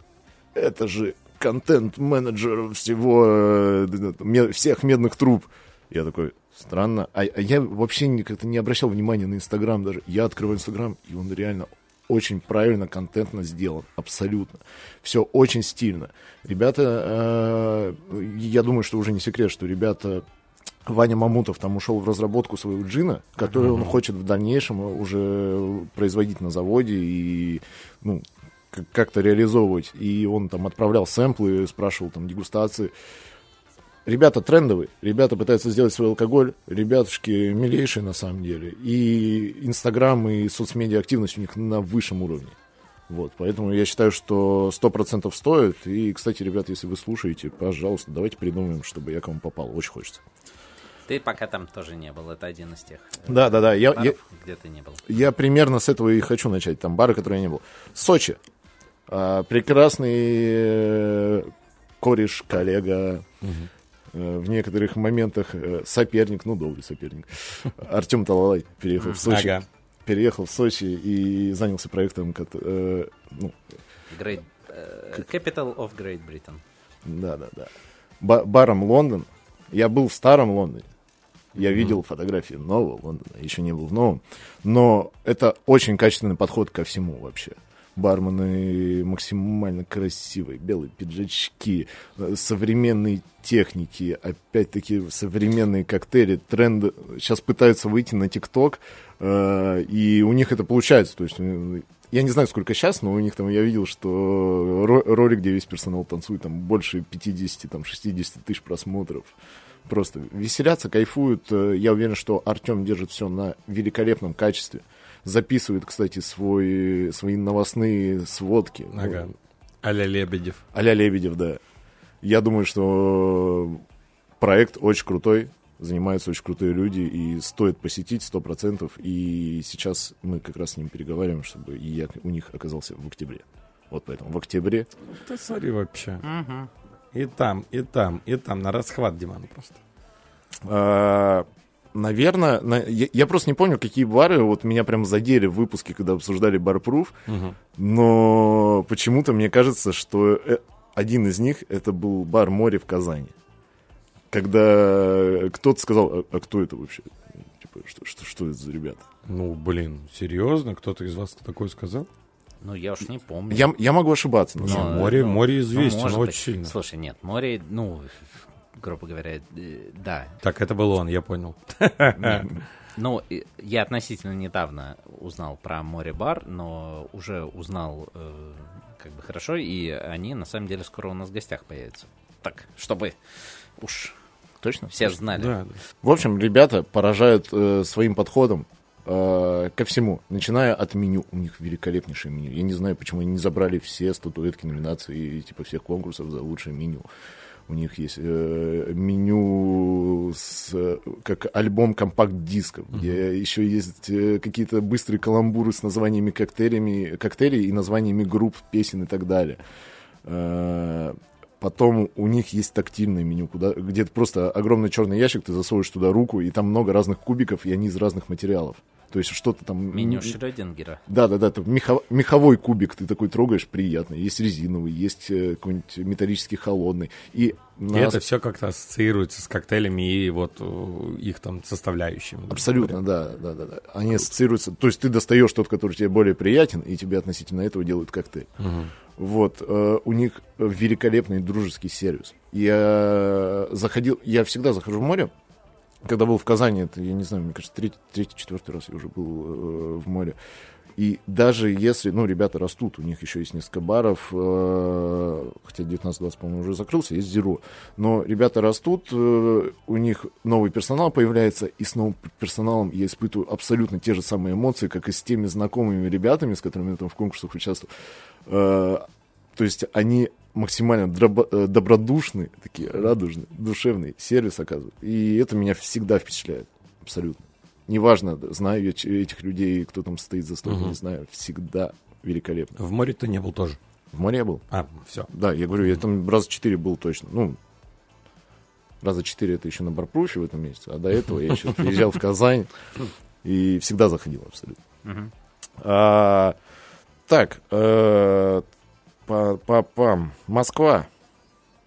Это же контент-менеджер всего, э, всех медных труб. Я такой, странно. А, а я вообще как-то не обращал внимания на Инстаграм даже. Я открываю Инстаграм, и он реально очень правильно, контентно сделан. Абсолютно. Все очень стильно. Ребята, э, я думаю, что уже не секрет, что ребята Ваня Мамутов там ушел в разработку своего джина, который он хочет в дальнейшем уже производить на заводе и ну, как-то реализовывать. И он там отправлял сэмплы, спрашивал там дегустации. Ребята трендовые, ребята пытаются сделать свой алкоголь, ребятушки милейшие на самом деле. И Инстаграм и соцмедиа активность у них на высшем уровне. Вот, поэтому я считаю, что 100% стоит. И, кстати, ребят, если вы слушаете, пожалуйста, давайте придумаем, чтобы я к вам попал. Очень хочется. Ты пока там тоже не был. Это один из тех э, Да, да, да. Я, я, баров, где ты не был. я примерно с этого и хочу начать. Там бары, которые я не был. Сочи. А, прекрасный э, кореш, коллега. э, В некоторых моментах э, соперник, ну, добрый соперник. <laughs> Артем Талалай переехал в Сочи. Ага. Переехал в Сочи и занялся проектом, э, ну, Great, э, Capital of Great Britain. Да, да, да. Ба- баром Лондон. Я был в старом Лондоне. Я видел фотографии нового Лондона, еще не был в новом. Но это очень качественный подход ко всему вообще. Бармены максимально красивые, белые пиджачки, э, современные техники, опять-таки современные коктейли, тренды. Сейчас пытаются выйти на ТикТок, э, и у них это получается. То есть э, я не знаю, сколько сейчас, но у них там, я видел, что ро- ролик, где весь персонал танцует, там больше 50, там 60 тысяч просмотров. Просто веселятся, кайфуют. Я уверен, что Артем держит все на великолепном качестве. Записывает, кстати, свой, свои новостные сводки. Ага. Аля Лебедев. Аля Лебедев, да. Я думаю, что проект очень крутой, занимаются очень крутые люди, и стоит посетить сто процентов. И сейчас мы как раз с ним переговариваем, чтобы я у них оказался в октябре. Вот поэтому в октябре. Ты смотри вообще. И там, и там, и там. На расхват Диман просто. А, наверное, на- я, я просто не помню, какие бары вот меня прям задели в выпуске, когда обсуждали барпруф, но почему-то мне кажется, что э, один из них это был бар «Море» в Казани. Когда кто-то сказал, а, а кто это вообще? Типа, что, что, что это за ребята? Ну, блин, серьезно? Кто-то из вас такое сказал? Ну, я уж не помню. Я, я могу ошибаться. Ну, самом деле. море- ну, море ну, известен может очень быть. сильно. Слушай, нет, море, ну, грубо говоря, э, да. Так, это был он, я понял. Нет. Ну, и я относительно недавно узнал про море-бар, но уже узнал э, как бы хорошо, и они на самом деле скоро у нас в гостях появятся. Так, чтобы уж Точно? все ж знали. Да, да. В общем, ребята поражают э, своим подходом э, ко всему, начиная от меню. У них великолепнейшее меню. Я не знаю, почему они не забрали все статуэтки номинации типа всех конкурсов за лучшее меню. У них есть э, меню с, как альбом компакт-дисков, где еще есть э, какие-то быстрые каламбуры с названиями коктейлями, коктейлей и названиями групп, песен и так далее. Э, Потом у них есть тактильное меню, куда, где просто огромный черный ящик, ты засовываешь туда руку, и там много разных кубиков, и они из разных материалов. То есть что-то там... Меню Шрёдингера. Да, да, да, там меха- меховой кубик ты такой трогаешь, приятный. Есть резиновый, есть э, какой-нибудь металлический холодный. И, И на- это все как-то ассоциируется с коктейлями и вот э, их там составляющими. Абсолютно, да, да, да, да. Они ассоциируются. То есть ты достаешь тот, который тебе более приятен, и тебе относительно этого делают коктейль. Вот. э, у них великолепный дружеский сервис. Я заходил, я всегда захожу в море. Когда был в Казани, это, я не знаю, мне кажется, третий, третий четвертый раз я уже был э, в море. И даже если, ну, ребята растут, у них еще есть несколько баров, э, хотя 19-20, по-моему, уже закрылся, есть Зеро. Но ребята растут, э, у них новый персонал появляется, и с новым персоналом я испытываю абсолютно те же самые эмоции, как и с теми знакомыми ребятами, с которыми я там в конкурсах участвовал. Э, то есть они максимально дробо- э, добродушные, такие радужные, душевные, сервис оказывают. И это меня всегда впечатляет, абсолютно. Неважно, знаю я этих людей, кто там стоит за стойкой, не знаю, всегда великолепно. В море ты не был тоже. В море я был? А, все. Да, я говорю, я там раза четыре был точно. Ну, раза четыре это еще на Барпруфе в этом месяце, а до этого я еще приезжал в Казань и всегда заходил абсолютно. А, так, э, па- па- пам. Москва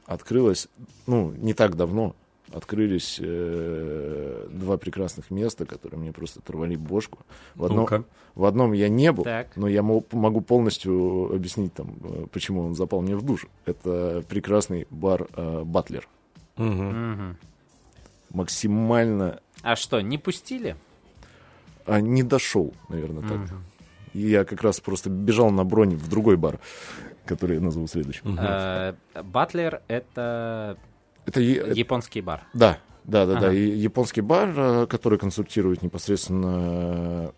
открылась, ну, не так давно. Открылись э, два прекрасных места, которые мне просто оторвали бошку. В одном, в одном я не был, Так. но я мо- могу полностью объяснить, там, э, почему он запал мне в душу. Это прекрасный бар э, Батлер. Мгм. Мгм. Максимально А что, не пустили? а, не дошел, наверное, так. И я как раз просто бежал на броне в другой бар, который я назову следующим. Э, Батлер — это Это японский бар. Да, да, да, да. И японский бар, э, который консультирует непосредственно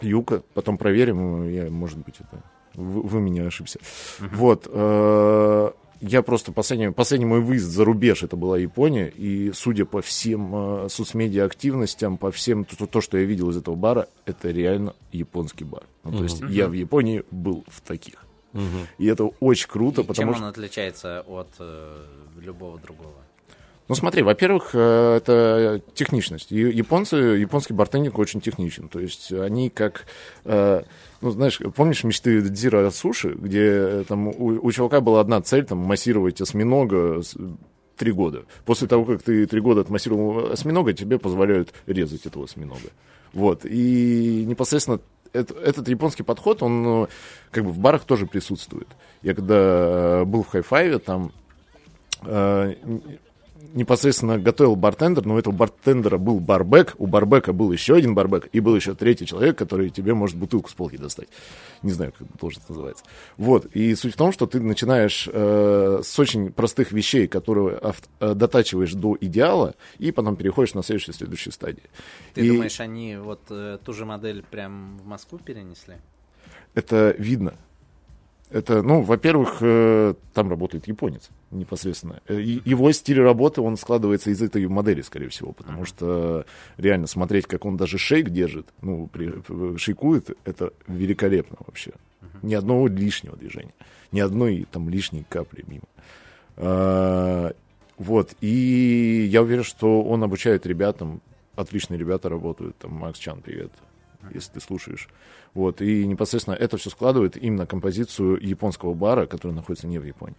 э, Юка. Потом проверим, я, может быть, это вы, вы меня ошибся. Вот. э, Я просто последний, последний мой выезд за рубеж, это была Япония, и судя по всем э, соцмедиа активностям, по всем, то, то, что я видел из этого бара, это реально японский бар. Ну, то есть я в Японии был в таких. Мгм. И это очень круто, И потому Чем что... он отличается от э, любого другого? Ну смотри, во-первых, э, это техничность. Японцы, японский бартендинг очень техничен. То есть они как, э, ну знаешь, помнишь мечты Дзира Суши, где э, там у, у чувака была одна цель, там, массировать осьминога три года. После того, как ты три года отмассировал осьминога, тебе позволяют резать этого осьминога. Вот. И непосредственно это- этот японский подход, он ну, как бы в барах тоже присутствует. Я когда э, был в хай-файве, там э, непосредственно готовил бартендер, но у этого бартендера был барбек, у барбека был еще один барбек, и был еще третий человек, который тебе может бутылку с полки достать. Не знаю, как это должность называется. Вот, и суть в том, что ты начинаешь э, с очень простых вещей, которые ав- э, дотачиваешь до идеала, и потом переходишь на следующую, следующую стадию. Ты И думаешь, они вот э, ту же модель прям в Москву перенесли? это видно. Это, ну, во-первых, э, там работает японец непосредственно. Э, и Его стиль работы, он складывается из этой модели, скорее всего, потому что реально смотреть, как он даже шейк держит, ну, при- э, шейкует, это великолепно вообще. Ни одного лишнего движения, ни одной там лишней капли мимо. А, Вот, и я уверен, что он обучает ребятам, отличные ребята работают, там, Макс Чан, привет, если ты слушаешь. Вот, и непосредственно это все складывает именно композицию японского бара, который находится не в Японии.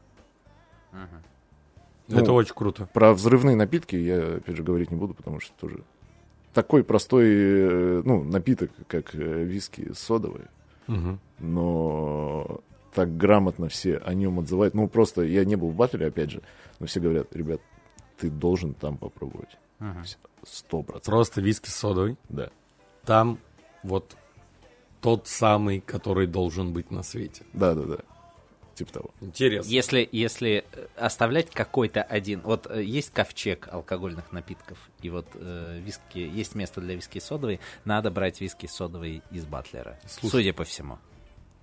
Ну, Это очень круто. Про взрывные напитки я, опять же, говорить не буду, потому что тоже такой простой, э, ну, напиток, как э, виски содовый, Мгм. но так грамотно все о нем отзывают. Ну, просто я не был в батле, опять же, но все говорят, ребят, ты должен там попробовать. Сто процентов, Просто виски с содовой. да. Там вот тот самый, который должен быть на свете. Да-да-да, типа того. Интересно. Если, если э, оставлять какой-то один, вот э, есть ковчег алкогольных напитков, и вот э, виски, есть место для виски содовой, надо брать виски содовой из Батлера, Слушай. судя по всему.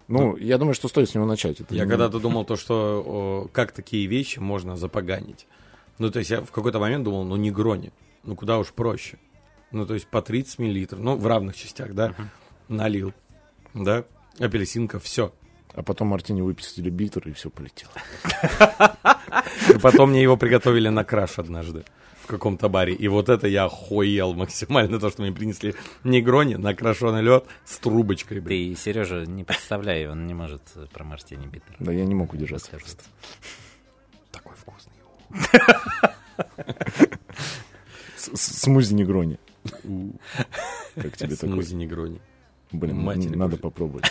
Ну, я думаю, что стоит с него начать. Это Я не- когда-то <laughs> думал то, что о, как такие вещи можно запоганить. Ну, то есть я в какой-то момент думал, ну, не грони. Ну, куда уж проще. Ну, то есть по 30 миллилитров, ну, в равных частях, да, налил, да, апельсинка, все. А потом Мартини выписали битер, и все полетело. <laughs> И потом мне его приготовили на краш однажды в каком-то баре. И вот это я охуел максимально, то, что мне принесли негрони, накрашенный лед с трубочкой, блин. Ты, Сережа, не представляй, он не может про Мартини Битер. Да я не мог удержаться просто. Такой вкусный. <laughs> Смузи негрони. Как тебе такой? Смузи негрони. Блин, надо попробовать.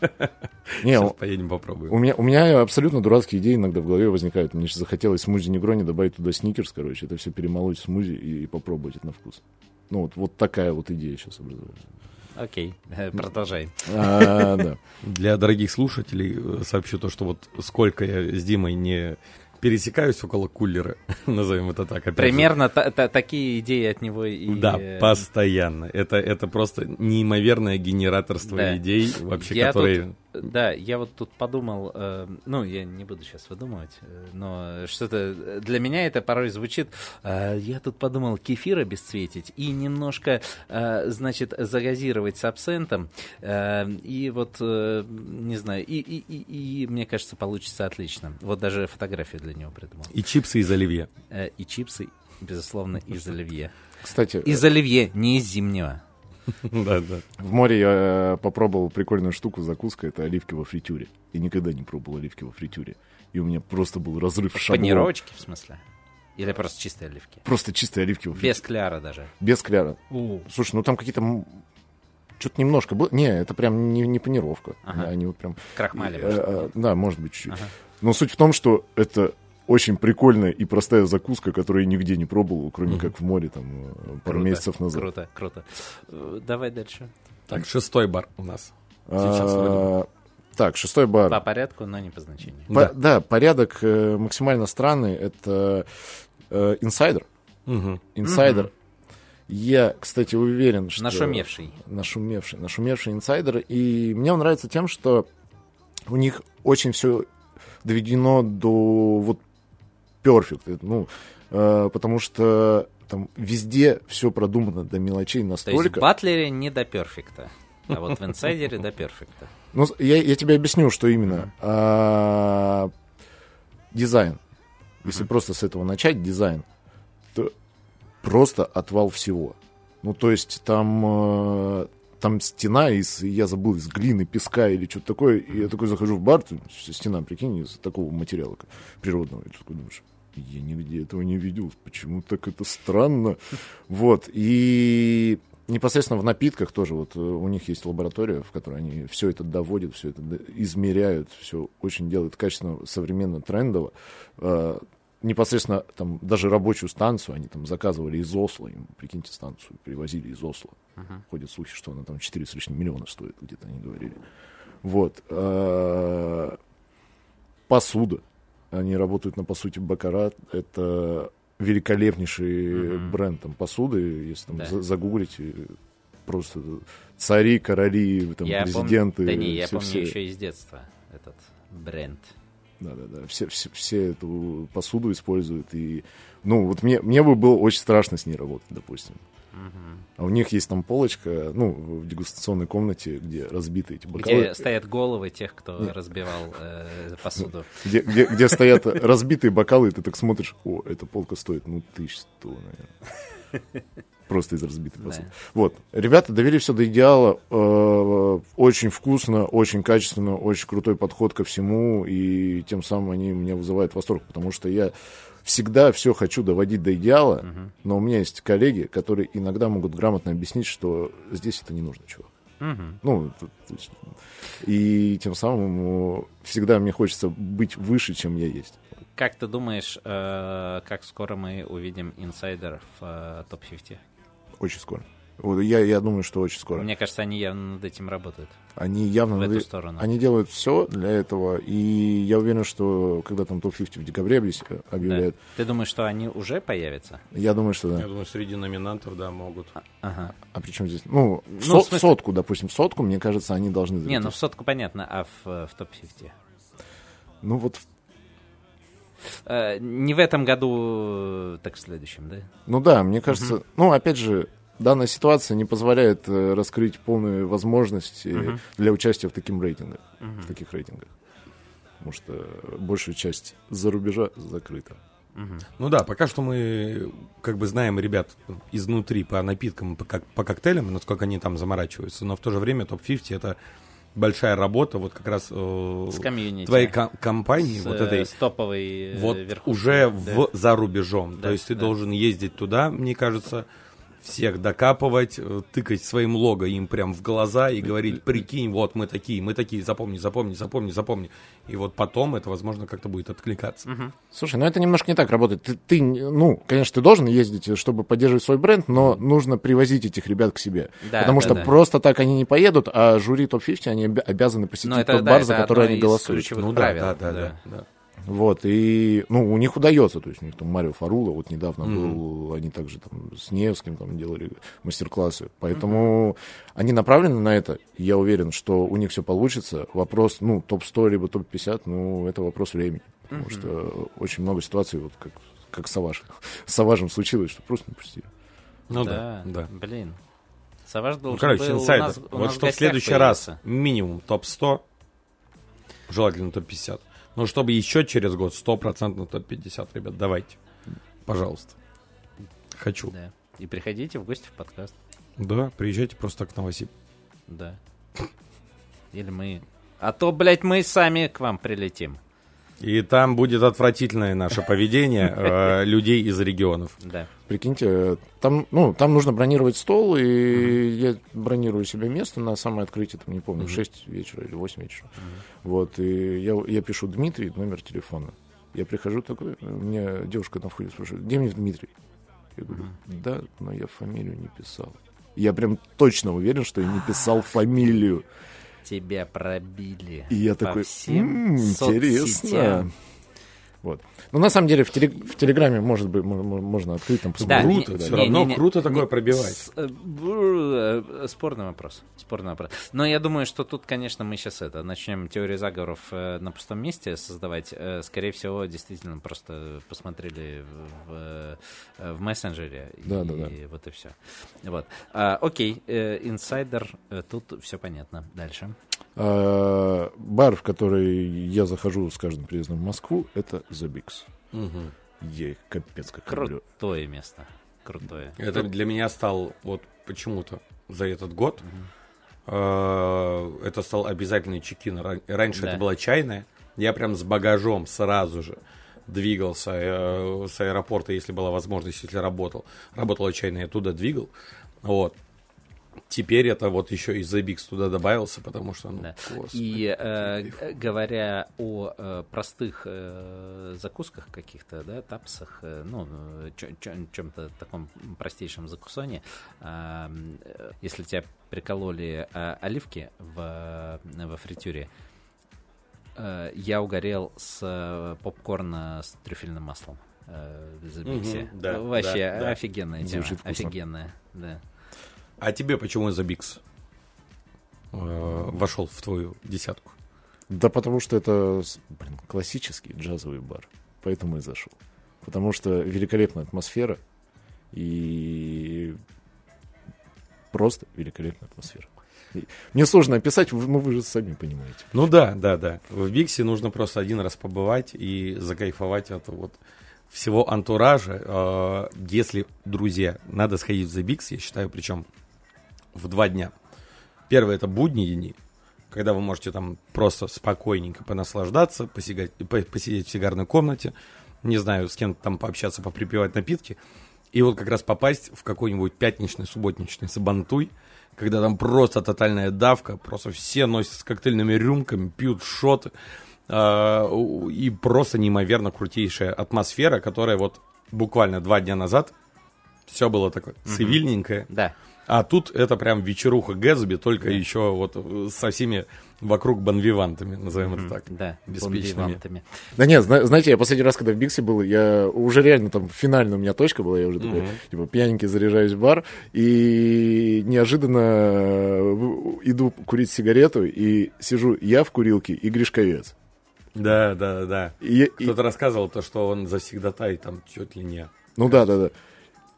<laughs> Не, Сейчас поедем попробуем. у меня, у меня абсолютно дурацкие идеи иногда в голове возникают. Мне сейчас захотелось смузи негрони добавить туда сникерс, короче, это все перемолоть в смузи и, попробовать это на вкус. Ну вот, вот такая вот идея сейчас образуется. Окей, э, продолжай. А, да. Для дорогих слушателей э, сообщу то, что вот сколько я с Димой не пересекаюсь около кулера, <laughs> назовем это так. опять. Примерно та- та- такие идеи от него и... Да, э, постоянно. Это, это просто неимоверное генераторство Да. идей, вообще, Я которые... Да, я вот тут подумал, э, ну, я не буду сейчас выдумывать, э, но что-то для меня это порой звучит. э, я тут подумал кефир обесцветить и немножко, э, значит, загазировать с абсентом. э, и вот, э, не знаю, и, и, и, и мне кажется, получится отлично. Вот даже фотографию для него придумал. И чипсы из оливье. Э, и чипсы, безусловно, из оливье. Кстати, Из оливье, не из зимнего. <laughs> Да, да. в море я э, попробовал прикольную штуку, закуска, это оливки во фритюре. И никогда не пробовал оливки во фритюре. И у меня просто был разрыв шаблона. Панировочки, в смысле? Или просто чистые оливки? Просто чистые оливки во фритюре. Без кляра даже. Без кляра. Слушай, ну там какие-то... Что-то немножко было. Не, это прям не, не панировка. Ага. Они вот прям... Крахмали, Э, может э, Да, может быть, чуть-чуть. Ага. Но суть в том, что это очень прикольная и простая закуска, которую я нигде не пробовал, кроме как в море там э, пару Круто, месяцев назад. Круто, круто. Э, Давай дальше. Так, шестой бар у нас. Сейчас вроде А, Так, шестой бар. По порядку, но не по значению. По- Да. да. порядок э, максимально странный. Это э, инсайдер. Мгм. Инсайдер. Я, кстати, уверен, что... Нашумевший. Нашумевший. Нашумевший инсайдер. И мне он нравится тем, что у них очень все доведено до вот перфект. Ну, э, потому что там везде все продумано до мелочей То есть настолько. в Батлере не до перфекта, а вот в инсайдере до перфекта. Ну, я, я тебе объясню, что именно. А, дизайн. Если просто с этого начать, дизайн, то просто отвал всего. Ну, то есть там, э, там стена из, я забыл, из глины, песка или что-то такое. И я такой захожу в бар, стена, прикинь, из такого материала природного. И ты такой думаешь, я нигде этого не видел. Почему так это странно? Вот. И непосредственно в напитках тоже вот э, у них есть лаборатория, в которой они все это доводят, все это измеряют, все очень делают качественно, современно, трендово. Э, Непосредственно там даже рабочую станцию они там заказывали из Осло, им, прикиньте, станцию привозили из Осло. Ходят слухи, что она там 4 с лишним миллиона стоит, где-то они говорили. Вот. Э, Посуда. Они работают на, по сути, Бакарат. Это великолепнейший Мгм. бренд там, посуды. Если там Да. за- загуглите, просто цари, короли, там, Я президенты. Да не, я все- помню все- еще из детства этот бренд. Да-да-да, все, все, все эту посуду используют. И, ну, вот мне, мне бы было очень страшно с ней работать, допустим. А у них есть там полочка, ну, в дегустационной комнате, где разбиты эти Где бокалы. стоят головы тех, кто Не. разбивал э, посуду. Где, где, где стоят разбитые бокалы, и ты так смотришь, о, эта полка стоит, ну, тысяч сто, наверное. Просто из разбитой Да. посуды. Вот. Ребята довели все до идеала. э, очень вкусно, очень качественно, очень крутой подход ко всему. И тем самым они меня вызывают восторг, потому что я всегда все хочу доводить до идеала, Мгм. но у меня есть коллеги, которые иногда могут грамотно объяснить, что здесь это не нужно, чувак. Мгм. Ну, то- то есть, и тем самым э, всегда мне хочется быть выше, чем я есть. Как ты думаешь, э, как скоро мы увидим инсайдеров в топ-50? Очень скоро. Вот я, я думаю, что очень скоро. Мне кажется, они явно над этим работают. Они явно В над- эту сторону. Они делают все для этого, и я уверен, что когда там топ-50 в декабре Да. объявляют, Ты думаешь, что они уже появятся? я думаю, что да. Я думаю, среди номинантов, да, могут. Ага. А при чем здесь? Ну, в Ну, со- в смысле- сотку, допустим, сотку, мне кажется, они должны Не, ну залететь. в сотку понятно, а в, в топ-50? Ну вот, Э, не в этом году, так в следующем, да? ну да, мне кажется, ну опять же, данная ситуация не позволяет э, раскрыть полную возможность э, для участия в, таким рейтингах, в таких рейтингах. Потому что большая часть за рубежа закрыта. Ну да, пока что мы как бы знаем ребят изнутри по напиткам, по, кок- по коктейлям, насколько они там заморачиваются, но в то же время топ-50 это большая работа, вот как раз э, С комьюнити. твоей ком- компании, С, вот э, этой, с топовой э, вот верхушкой, уже да. в, за рубежом. Да, То есть ты да. должен ездить туда, мне кажется, всех докапывать, э, тыкать своим лого им прям в глаза и говорить, прикинь, вот мы такие, мы такие, запомни, запомни, запомни, запомни. И вот потом это, возможно, как-то будет откликаться. Слушай, ну это немножко не так работает. Ты, ты, ну, конечно, ты должен ездить, чтобы поддерживать свой бренд, но нужно привозить этих ребят к себе. Да, Потому да, что да. просто так они не поедут, а жюри топ-50, они обя- обязаны посетить Ну, это, тот да, бар, это за который они голосуют. Ну правил, да, да, да, да. да, да. Вот, и, ну, у них удается, то есть у них там Марио Фарула, вот недавно Мгм. был, они также там с Невским там делали мастер-классы, поэтому они направлены на это, я уверен, что у них все получится. Вопрос, ну, топ-100 либо топ-50, ну, это вопрос времени, потому что очень много ситуаций, вот как, как с Саваш. <laughs> С Саважем случилось, что просто не пустили. Ну да, да. Блин. Саваш должен Ну, короче, был у инсайдер. нас- у вот нас что в следующий раз появиться. минимум топ-100, желательно топ-50. Но чтобы еще через год стопроцентно топ-50, ребят, давайте. Пожалуйста. Хочу. Да. И приходите в гости в подкаст. Да, приезжайте просто к Новосиб. Да. Или мы... А то, блядь, мы сами к вам прилетим. И там будет отвратительное наше <laughs> поведение э, людей из регионов. Да. Прикиньте, там, ну, там нужно бронировать стол, и я бронирую себе место на самое открытие, там, не помню, в 6 вечера или 8 вечера. Вот, и я, я пишу Дмитрий, номер телефона. Я прихожу такой, у меня девушка на входе спрашивает, где мне Дмитрий? Я говорю, да, но я фамилию не писал. Я прям точно уверен, что я не писал фамилию. Тебя пробили. И я такой, всем «М, интересно. Вот. Но на самом деле в, телег- в Телеграме, может быть, мо- мо- можно открыть, там Да, посмотреть. не- так Все не- равно не- круто не- такое пробивать. С- э, э, Спорный вопрос. Спорный вопрос. Но я думаю, что тут, конечно, мы сейчас это начнем теорию заговоров э, на пустом месте создавать. Э, Скорее всего, действительно просто посмотрели в, в мессенджере. Да, и да, да. вот и все. Вот. А, окей, э, инсайдер, э, тут все понятно. Дальше. А, бар, в который я захожу с каждым приездом в Москву, это The Bigs. Мгм. Я их капец как люблю. Крутое место. Крутое. Это для меня стал вот почему-то за этот год. э, Это стал обязательный чекин. Ран- Раньше Да. это была чайная. Я прям с багажом сразу же двигался э, с аэропорта, если была возможность, если работал. Работала чайная, я туда двигал. Вот. Теперь это вот еще и The Bigs туда добавился, потому что, ну, Да. господи, И э, г- говоря о э, простых э, закусках каких-то, да, тапсах, э, ну, чё- чем-то таком простейшем закусоне, э, если тебя прикололи э, оливки в, во фритюре, э, я угорел с э, попкорна с трюфельным маслом. э, в The Bigs'е. Мгм, да, Вообще да, да. офигенная тема. Звучит. Офигенная, да. А тебе почему The Bigs э, вошел в твою десятку? Да потому что это, блин, классический джазовый бар. Поэтому и зашел. Потому что великолепная атмосфера и просто великолепная атмосфера. Мне сложно описать, вы- ну вы же сами понимаете. Ну да, да, да. В Биксе нужно просто один раз побывать и закайфовать от вот всего антуража. Э, Если, друзья, надо сходить в The Bix, я считаю, причем в два дня. Первое это будние дни, когда вы можете там просто спокойненько понаслаждаться, посигать- по- посидеть в сигарной комнате, не знаю, с кем-то там пообщаться, поприпевать напитки, и вот как раз попасть в какой-нибудь пятничный, субботничный сабантуй, когда там просто тотальная давка, просто все носят с коктейльными рюмками, пьют шоты, а, у- и просто неимоверно крутейшая атмосфера, которая вот буквально два дня назад все было такое цивильненькое, Да. А тут это прям вечеруха Гэтсби, только еще вот со всеми вокруг банвивантами, назовем это так. Да, беспечными. Да нет, зна- знаете, я последний раз, когда в Биксе был, я уже реально там финальная у меня точка была, я уже такой, типа, пьяненький заряжаюсь в бар, и неожиданно иду курить сигарету, и сижу я в курилке и Гришковец. Да, да, да. И, я- и- Кто-то рассказывал то, что он завсегдатай там чуть ли не. ну да, да, да.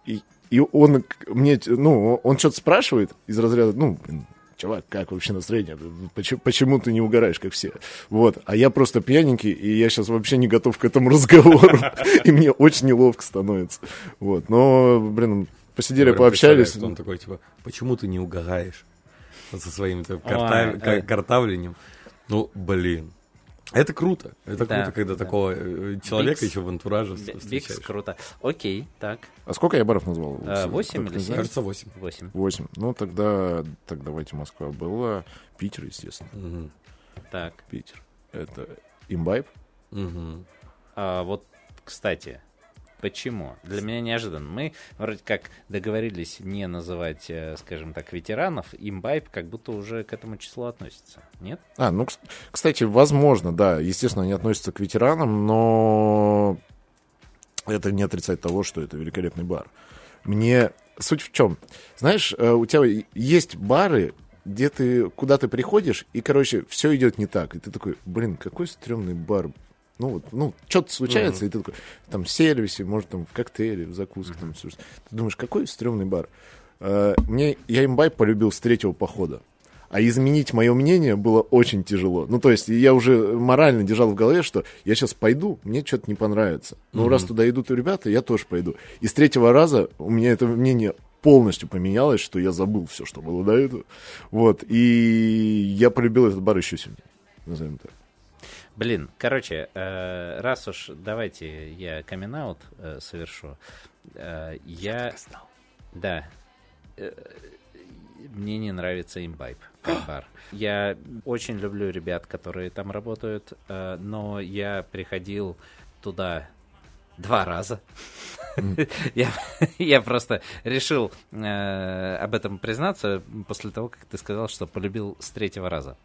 И, и он мне, ну, он что-то спрашивает из разряда, ну, блин, чувак, как вообще настроение? Почему, почему ты не угораешь, как все? Вот. А я просто пьяненький, и я сейчас вообще не готов к этому <laughs> разговору. И мне очень неловко становится. Вот. Но, блин, посидели, пообщались. Он такой, типа, почему ты не угораешь? Со своим карта- ка- ой. картавлением. Ну, блин. Это круто. Это Да, круто, когда да. такого э, человека Бикс. еще в антураже Би- вс- Бикс, встречаешь. круто. Окей, так. А сколько я баров назвал? А, восемь или семь? Кажется, 8. Восемь. Восемь. Ну, тогда, так давайте Москва была. Питер, естественно. Так. Питер. Это имбайб. А вот, кстати, почему? Для меня неожиданно. Мы вроде как договорились не называть, э, скажем так, ветеранов. Имбайб как будто уже к этому числу относится. Нет? А, ну, кс- кстати, возможно, да. Естественно, они относятся к ветеранам, но это не отрицает того, что это великолепный бар. Мне суть в чем? Знаешь, э, у тебя есть бары, где ты куда ты приходишь, и, короче, все идет не так. И ты такой, блин, какой стрёмный бар. Ну, вот, ну, что-то случается, и ты такой, там, в сервисе, может, там, в коктейле, в закуске, там, всё. Ты думаешь, какой стрёмный бар. Э, Мне, я имбай полюбил с третьего похода. А изменить мое мнение было очень тяжело. Ну, то есть я уже морально держал в голове, что я сейчас пойду, мне что-то не понравится. Ну, раз туда идут ребята, я тоже пойду. И с третьего раза у меня это мнение полностью поменялось, что я забыл все, что было до этого. Вот. И я полюбил этот бар еще сильнее. Назовем так. Блин, короче, э, раз уж давайте я камин совершу. Э, я... Да. Э, Мне не нравится имбайб как бар. <gasps> Я очень люблю ребят, которые там работают, э, но я приходил туда два раза. <laughs> Я, я просто решил э, об этом признаться после того, как ты сказал, что полюбил с третьего раза.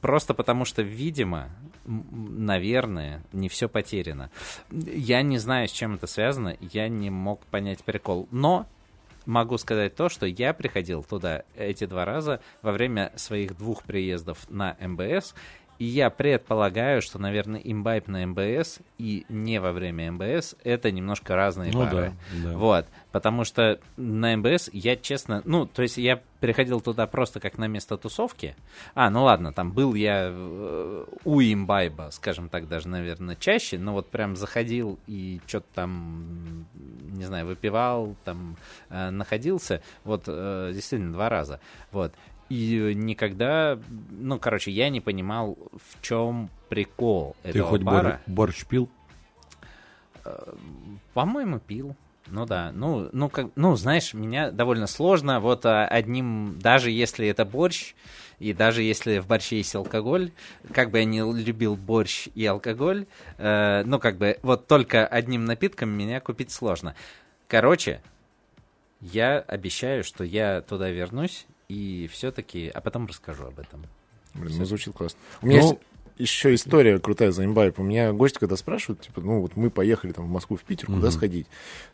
Просто потому что, видимо, наверное, не все потеряно. Я не знаю, с чем это связано, я не мог понять прикол. Но могу сказать то, что я приходил туда эти два раза во время своих двух приездов на МБС, и я предполагаю, что, наверное, имбайб на МБС и не во время МБС это немножко разные Ну бары. да, да. Вот, потому что на МБС я, честно, ну, то есть я приходил туда просто как на место тусовки. А, ну ладно, там был я э, у имбайба, скажем так, даже, наверное, чаще, но вот прям заходил и что-то там, не знаю, выпивал, там э, находился, вот, э, действительно, два раза, вот. И никогда, ну, короче, я не понимал, в чем прикол Ты этого хоть бара. бор- борщ пил? По-моему, пил. Ну да, ну, ну, как, ну, знаешь, меня довольно сложно вот а, одним, даже если это борщ, и даже если в борще есть алкоголь, как бы я не любил борщ и алкоголь, э, ну, как бы, вот только одним напитком меня купить сложно. Короче, я обещаю, что я туда вернусь, и все-таки, а потом расскажу об этом. Блин, ну звучит классно. У меня Ну, есть еще история крутая за имбайб. У меня гости, когда спрашивают, типа, ну вот мы поехали там в Москву, в Питер, куда Мгм. сходить?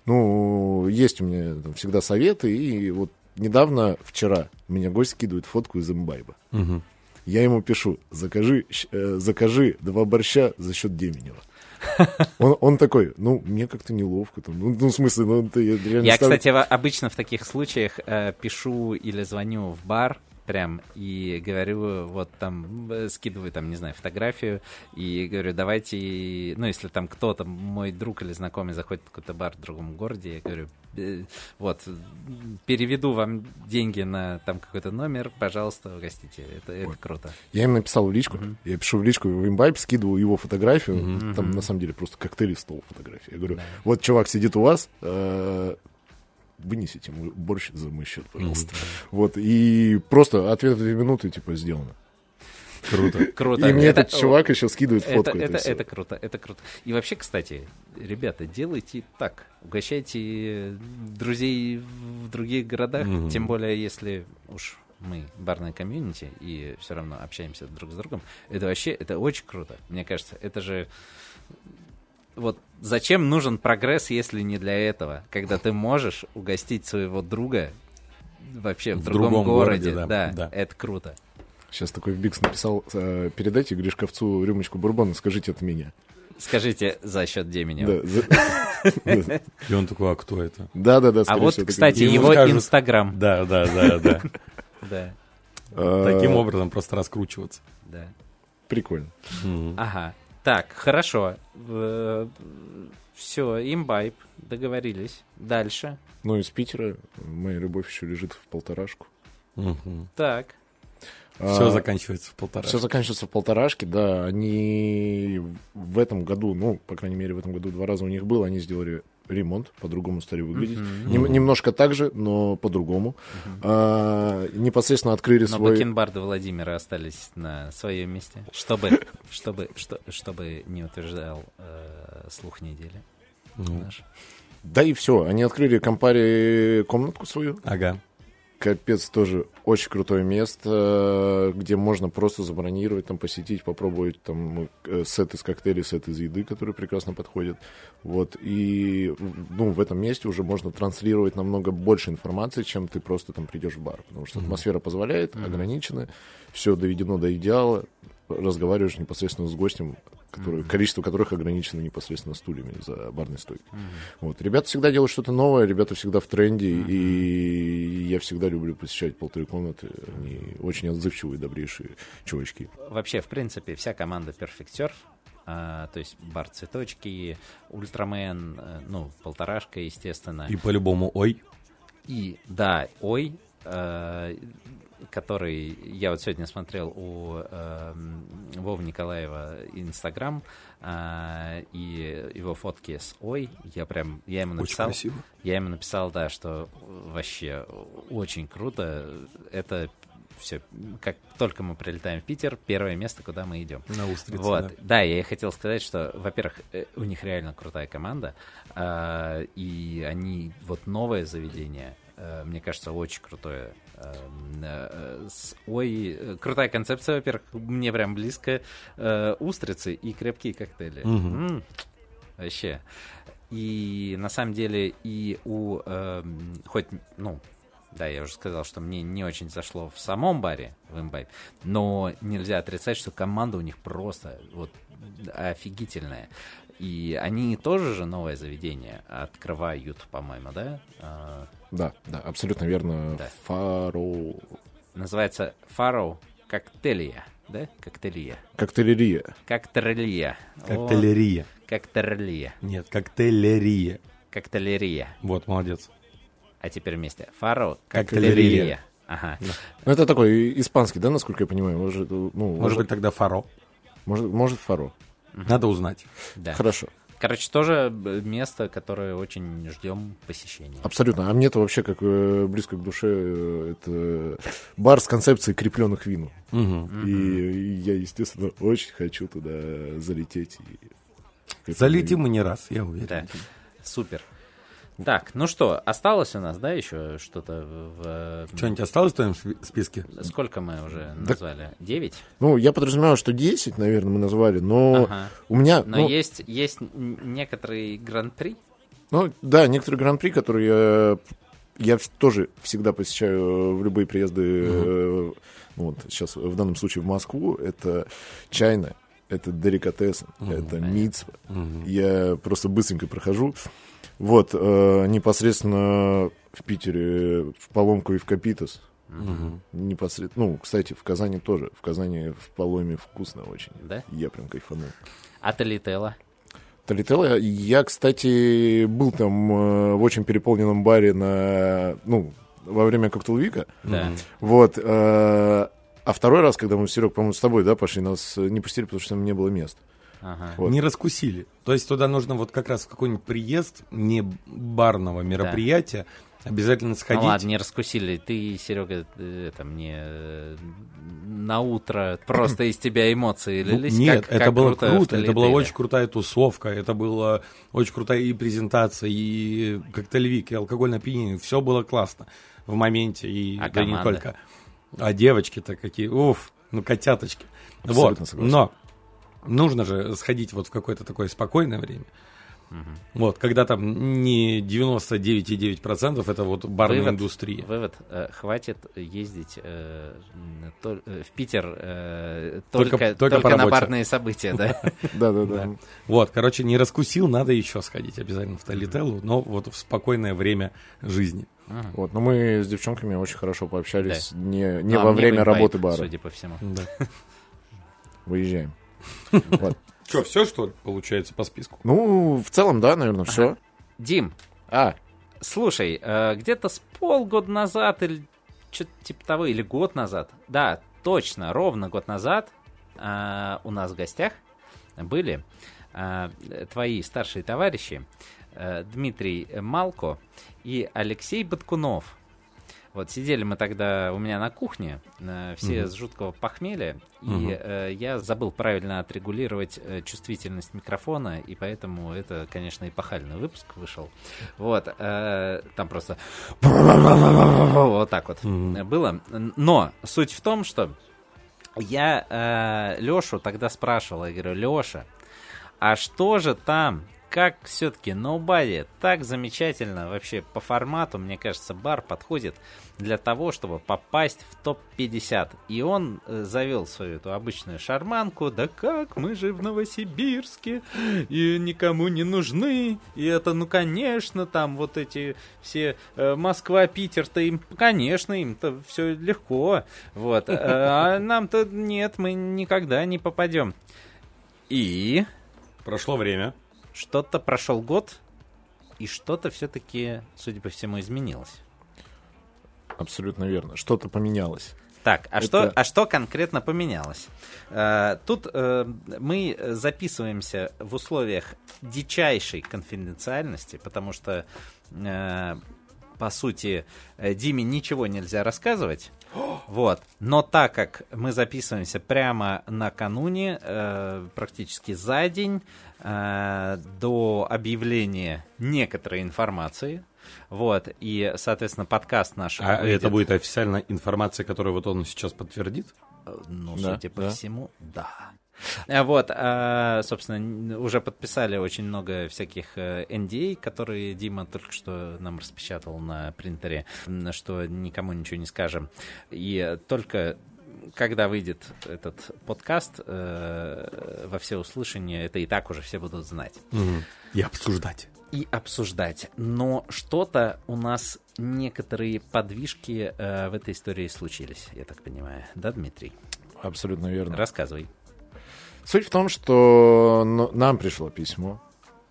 Ну, есть у меня там всегда советы, и вот недавно, вчера, меня гость скидывает фотку из имбайба. Мгм. Я ему пишу, закажи, э, закажи два борща за счет Деменева. Он, он такой, ну, мне как-то неловко. Там. Ну, ну, в смысле, ну, ты я реально Я, ставлю- кстати, обычно в таких случаях э, пишу или звоню в бар прям и говорю, вот там, э, скидываю там, не знаю, фотографию и говорю, давайте, ну, если там кто-то, мой друг или знакомый заходит в какой-то бар в другом городе, я говорю, «Э, вот, м, переведу вам деньги на там какой-то номер, пожалуйста, угостите. Это, это Вот. круто. Я им написал в личку. Мгм. Я пишу в личку в имбайб, скидываю его фотографию. Мгм. Там, на самом деле, просто коктейль и стол фотографии. Я говорю, Да. вот чувак сидит у вас, э, вынесите борщ за мой счет, пожалуйста. Вот, и просто ответ в две минуты, типа, сделано. Круто. <laughs> Круто. И мне Это- этот чувак еще скидывает Это, фотку. это, всей. это круто, это круто. И вообще, кстати, ребята, делайте так. Угощайте друзей в других городах, тем более, если уж мы барная комьюнити и все равно общаемся друг с другом. Это вообще, это очень круто. Мне кажется, это же... Вот зачем нужен прогресс, если не для этого? Когда ты можешь угостить своего друга вообще в, В другом, другом городе. городе, да, да, да. это круто. Сейчас такой Бикс написал, э, передайте Гришковцу рюмочку бурбона, скажите от меня. Скажите за счет Деменева. Да, за- <laughs> И он такой, а кто это? Да-да-да, А скорее вот, всего, такой- кстати, его Инстаграм. Да, да, да, да. <laughs> Да, А, Таким образом просто раскручиваться. да. Прикольно. Ага. Так, хорошо. Все, имбайб, договорились. Дальше. Ну, из Питера моя любовь еще лежит в полторашку. Так. Все А, заканчивается в полтора. Все заканчивается в полторашке, да. Они в этом году, ну, по крайней мере, в этом году два раза у них было, они сделали ремонт, по-другому стали выглядеть. Мгм. Нем- немножко так же, но по-другому. А, непосредственно открыли Но свой... бакенбарды Владимира остались на своем месте. Чтобы, чтобы, что, чтобы не утверждал э, слух недели Ну, наш. Да и все. Они открыли компаре комнатку свою. Ага. Капец, тоже очень крутое место, где можно просто забронировать, там посетить, попробовать там э, сет из коктейлей, сет из еды, которые прекрасно подходят. Вот. И ну, в этом месте уже можно транслировать намного больше информации, чем ты просто там придешь в бар. Потому что атмосфера позволяет, ограничено, все доведено до идеала, разговариваешь непосредственно с гостем, который, количество которых ограничено непосредственно стульями за барной стойкой. Вот. Ребята всегда делают что-то новое, ребята всегда в тренде, и я всегда люблю посещать полторы комнаты. Они очень отзывчивые, добрейшие чувачки. Вообще, в принципе, вся команда Perfect Surf, а, то есть бар цветочки, Ультрамен, э, ну, полторашка, естественно. И по-любому, ой. И да, ой, э, который я вот сегодня смотрел у э, Вовы Николаева Инстаграм э, и его фотки с ой, я прям я ему Очень написал, красиво. я ему написал, да, что вообще очень круто. Это все, как только мы прилетаем в Питер, первое место, куда мы идем. На устрице, Вот, да. да. я и хотел сказать, что, во-первых, э, у них реально крутая команда, а, и они, вот новое заведение, э, мне кажется, очень крутое. Эм, э, Ой, э, крутая концепция, во-первых, мне прям близко э, устрицы и крепкие коктейли. Мгм. М, Вообще. И на самом деле и у, эм, хоть, ну, да, я уже сказал, что мне не очень зашло в самом баре, в Imbibe, но нельзя отрицать, что команда у них просто вот офигительная. И они тоже же новое заведение открывают, по-моему, да? Да, да, абсолютно верно. Да. Фаро... называется Фаро Коктейлия, да? Коктейлия. Коктейлерия. Коктейлия. О, Коктейлерия. Коктейлия. Нет, коктейлерия. Коктейлерия. Вот, молодец. А теперь вместе. Фаро Коктейлерия. Коктейлерия. Ага. Ну, это такой испанский, да, насколько я понимаю? Может, ну, Может быть, тогда фаро. может, может фаро. Надо узнать. Да. Хорошо. Короче, тоже э, место, которое очень ждем посещения. Абсолютно. А мне-то вообще как э, близко к душе э, это бар с концепцией крепленных вин. Мгм. И я, естественно, очень хочу туда залететь. И... Залетим мы не раз, я уверен. Да. Супер. Так, ну что, осталось у нас, да, еще что-то в... э, Что-нибудь осталось в твоем списке? Сколько мы уже назвали? Девять? Ну, я подразумеваю, что 10, наверное, мы назвали, но Ага. у меня... Но ну, есть, есть некоторые гран-при. ну, да, некоторые гран-при, которые я, я тоже всегда посещаю в любые приезды, э, ну, вот сейчас в данном случае в Москву, это чайная, это деликатес, это мицва. Мгм. Я просто быстренько прохожу. Вот, э, непосредственно в Питере, в Поломку и в Капитас. Мгм. Непосредственно, ну, кстати, в Казани тоже. В Казани в Поломе вкусно очень. Да? Я прям кайфанул. А Талителла? Талителла, я, кстати, был там э, в очень переполненном баре на, ну, во время коктейлвика. Да. Вот. э, а второй раз, когда мы, Серег, по-моему, с тобой, да, пошли, нас не пустили, потому что там не было мест. Ага. Вот. Не раскусили. То есть туда нужно вот как раз в какой-нибудь приезд не барного мероприятия обязательно сходить. Ну ладно, не раскусили. Ты, Серега, это мне э, на утро просто из тебя эмоции Ну, лились. Нет, как- это как было круто круто, это была очень крутая тусовка, это была очень крутая и презентация, и коктейльвик, и алкогольное опьянение, все было классно в моменте, и А да не команда? только. А девочки-то какие, уф, ну котяточки. Абсолютно вот, согласен. но нужно же сходить вот в какое-то такое спокойное время. Вот, когда там не 99,9% это вот барная Вывод. индустрия. Вывод, э, хватит ездить э, м, тол- э, в Питер э, Только- только, только только на барные события, да? <laughs> Да-да-да. Вот, короче, не раскусил, надо еще сходить обязательно в Талителлу, но вот в спокойное время жизни. Вот, но мы с девчонками очень хорошо пообщались не, не А, во время работы бара. Судя по всему. Да. Выезжаем. Вот. Что, все, что ли, получается по списку? Ну, в целом, да, наверное, все. Дим, А, слушай, э, где-то с полгода назад или что-то типа того, или год назад, да, точно, ровно год назад э, у нас в гостях были э, твои старшие товарищи э, Дмитрий Малко и Алексей Баткунов. Вот сидели мы тогда у меня на кухне, э, все Мгм. с жуткого похмелья, и э, я забыл правильно отрегулировать э, чувствительность микрофона, и поэтому это, конечно, эпохальный выпуск вышел. Вот, э, там просто <laughs> вот так вот Мгм. было. Но суть в том, что я Лешу тогда спрашивал, я говорю, Леша, а что же там, как все-таки Nobody так замечательно вообще по формату, мне кажется, бар подходит для того, чтобы попасть в топ-50. И он э, завел свою эту обычную шарманку, да как, мы же в Новосибирске, и никому не нужны, и это, ну, конечно, там вот эти все э, Москва, Питер-то им, конечно, им-то все легко, вот, э, а нам-то нет, мы никогда не попадем. И Прошло время. Что-то прошел год, и что-то все-таки, судя по всему, изменилось. абсолютно верно. Что-то поменялось. Так, а, Это- что, а что конкретно поменялось? Э, тут э, мы записываемся в условиях дичайшей конфиденциальности, потому что, э, по сути, Диме ничего нельзя рассказывать. Вот. Но так как мы записываемся прямо накануне, э, практически за день э, до объявления некоторой информации, вот, и, соответственно, подкаст наш... А выйдет- это будет официальная информация, которую вот он сейчас подтвердит? Э, Ну, Да, судя по да. всему, да. А Вот, а, собственно, уже подписали очень много всяких э, NDA, которые Дима только что нам распечатал на принтере, что никому ничего не скажем. И только когда выйдет этот подкаст э, во всеуслышание, это и так уже все будут знать И обсуждать. и обсуждать. Но что-то у нас некоторые подвижки э, в этой истории случились, я так понимаю. Да, Дмитрий? Абсолютно верно. Рассказывай. Суть в том, что нам пришло письмо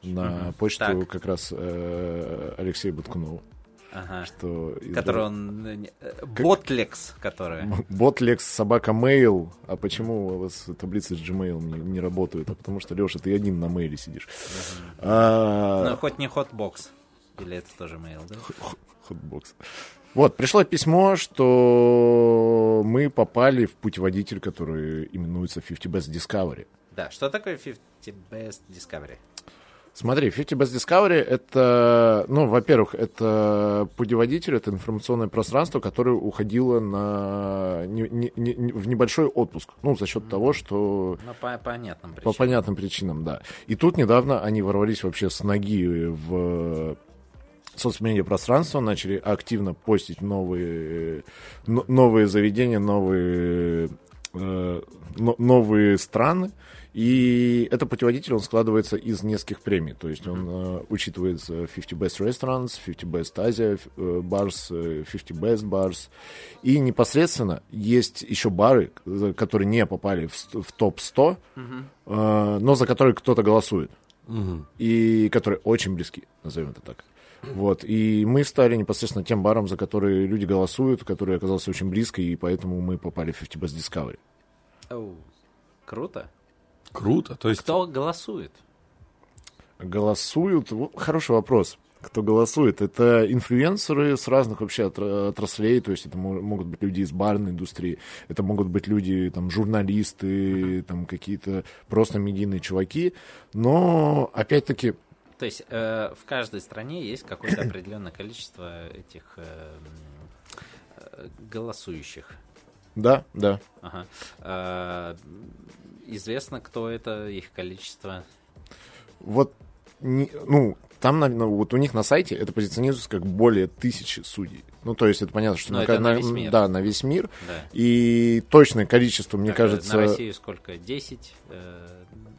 на Мгм. почту Так. как раз э, Алексея Буткунова, Ага. что из- Который он... э, э, Ботлекс, которая... Ботлекс собака mail. А почему у вас таблицы с Gmail не, не работают? А потому что, Леша, ты один на мейле сидишь. А, Ну, хоть не Hotbox. Или это тоже mail, да? Hotbox. Вот, пришло письмо, что мы попали в путеводитель, который именуется 50 Best Discovery. Да, что такое 50 Best Discovery? Смотри, 50 Best Discovery это, ну, во-первых, это путеводитель, это информационное пространство, которое уходило на, не- не- не- в небольшой отпуск. Ну, за счет того, что Ну, по понятным по причинам. понятным причинам, да. И тут недавно они ворвались вообще с ноги в соцмедиа пространство, начали активно постить новые, но- новые заведения, новые, э, но- новые страны. И это путеводитель, он складывается из нескольких премий. То есть он э, учитывает э, 50 Best Restaurants, 50 Best Asia э, Bars, э, 50 Best Bars. И непосредственно есть еще бары, э, которые не попали в, ст- в топ-100, э, но за которые кто-то голосует. Мгм. И которые очень близки, назовем это так. Вот. И мы стали непосредственно тем баром, за который люди голосуют, который оказался очень близко, и поэтому мы попали в 50 Best Discovery. Оу, Круто. Круто. То есть Кто голосует? Голосуют? Хороший вопрос. Кто голосует? Это инфлюенсеры с разных вообще отра- отраслей, то есть это мо- могут быть люди из барной индустрии, это могут быть люди, там, журналисты, там, какие-то просто медийные чуваки, но, опять-таки, То есть э, в каждой стране есть какое-то <coughs> определенное количество этих э, м, э, голосующих. да, да. Ага. Э, известно, кто это, их количество. Вот не- ну, там, на- ну, вот у них на сайте это позиционируется как более тысячи судей. Ну, то есть это понятно, что Но на, это на на- весь мир. Да, на весь мир. Да. И точное количество, мне Так, кажется, На Россию сколько? 10? э, Ну,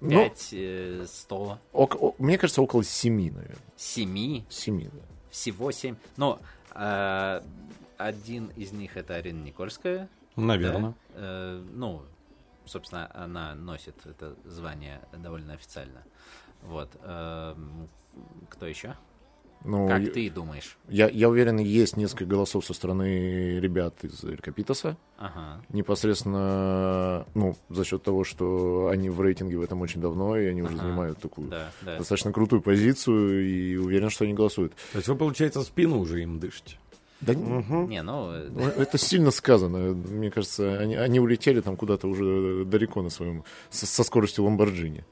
5? э, 100? ок- о- мне кажется, около семи, наверное. 7? Семи, да. Всего 7? Ну, э, один из них это Арина Никольская. Наверное. да? Э, ну, собственно, она носит это звание довольно официально. Вот. эм, Кто еще? Ну, Как я- ты думаешь? Я, я уверен, есть несколько голосов со стороны ребят из Рекопитаса. Ага. Непосредственно, ну, за счет того, что они в рейтинге в этом очень давно, и они уже Ага. занимают такую Да, да. достаточно крутую позицию, и уверен, что они голосуют. То есть вы, получается, спину уже им дышите. Да, Не, ну, э, ну, это сильно сказано. Мне кажется, они, они улетели там куда-то уже далеко на своем, со, со скоростью Ламборджини.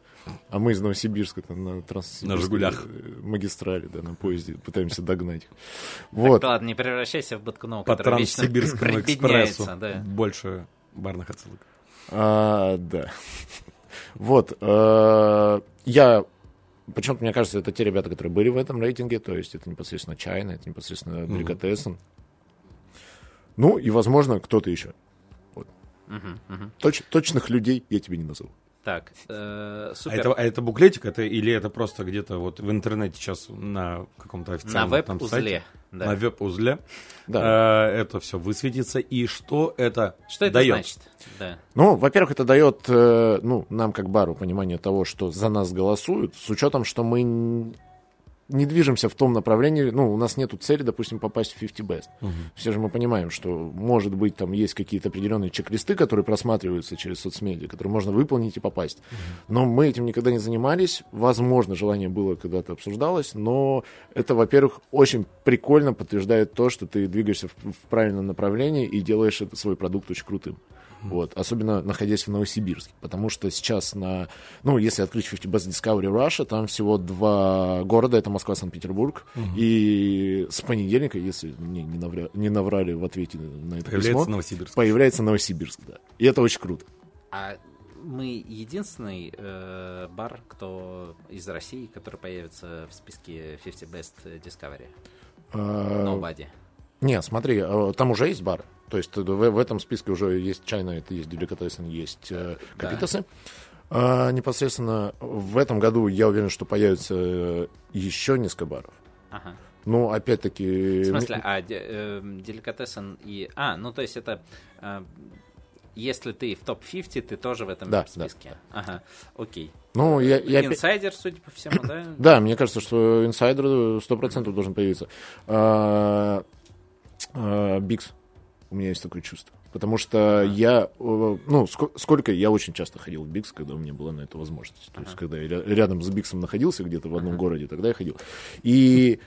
А мы из Новосибирска там, на транссибирской, На «Жигулях». э, магистрали, да, на поезде <laughs> пытаемся догнать их. так, Вот. ладно, не превращайся в Баткунова, По Транссибирскому <laughs> экспрессу. да. Больше барных отсылок. А, да. Вот. э, Я... Почему-то, мне кажется, это те ребята, которые были в этом рейтинге, то есть это непосредственно Чайна, это непосредственно Деликатесен. Ну, и, возможно, кто-то еще. Мгм, мгм. Точ- точных людей я тебе не назову. Так, э, А супер. это, а это буклетик, это или это просто где-то вот в интернете сейчас на каком-то На официальном там веб-узле. сайте? да. На веб-узле. Да. Э, это все высветится. И что это Что это дает? значит? Да. Ну, во-первых, это дает э, ну, нам, как бару, понимание того, что за нас голосуют, с учетом, что мы не движемся в том направлении, ну, у нас нету цели, допустим, попасть в 50 best. Все же мы понимаем, что, может быть, там есть какие-то определенные чек-листы, которые просматриваются через соцмедиа, которые можно выполнить и попасть. Но мы этим никогда не занимались. Возможно, желание было когда-то обсуждалось, но это, во-первых, очень прикольно подтверждает то, что ты двигаешься в, в правильном направлении и делаешь это, свой продукт очень крутым. Вот, особенно находясь в Новосибирске, потому что сейчас на, ну, если открыть 50 Best Discovery Russia, там всего два города, это Москва, Санкт-Петербург, и с понедельника, если мне не, навря- не наврали в ответе на это Появляется письмо, Новосибирск. появляется Новосибирск, да, и это очень круто. А мы единственный э, бар, кто из России, который появится в списке 50 Best Discovery. А, Nobody. Не, смотри, э, там уже есть бар. То есть в, в этом списке уже есть Чайна, это есть Деликатесен, есть э, Да. Капитасы. А, непосредственно в этом году я уверен, что появится э, еще несколько баров. Ага. Ну, опять-таки... В смысле, а де- эм, Delicatessen и... А, ну то есть это... э, если ты в топ-50, ты тоже в этом Да, списке. Ага, окей. Ну, я, я Инсайдер, судя по всему, да? <clears throat> Да, мне кажется, что инсайдер 100% должен появиться. А, а, Бикс. У меня есть такое чувство. Потому что я, э, ну, ско- сколько я очень часто ходил в Бикс, когда у меня была на это возможность. То есть, когда я ря- рядом с Биксом находился где-то в одном городе, тогда я ходил. И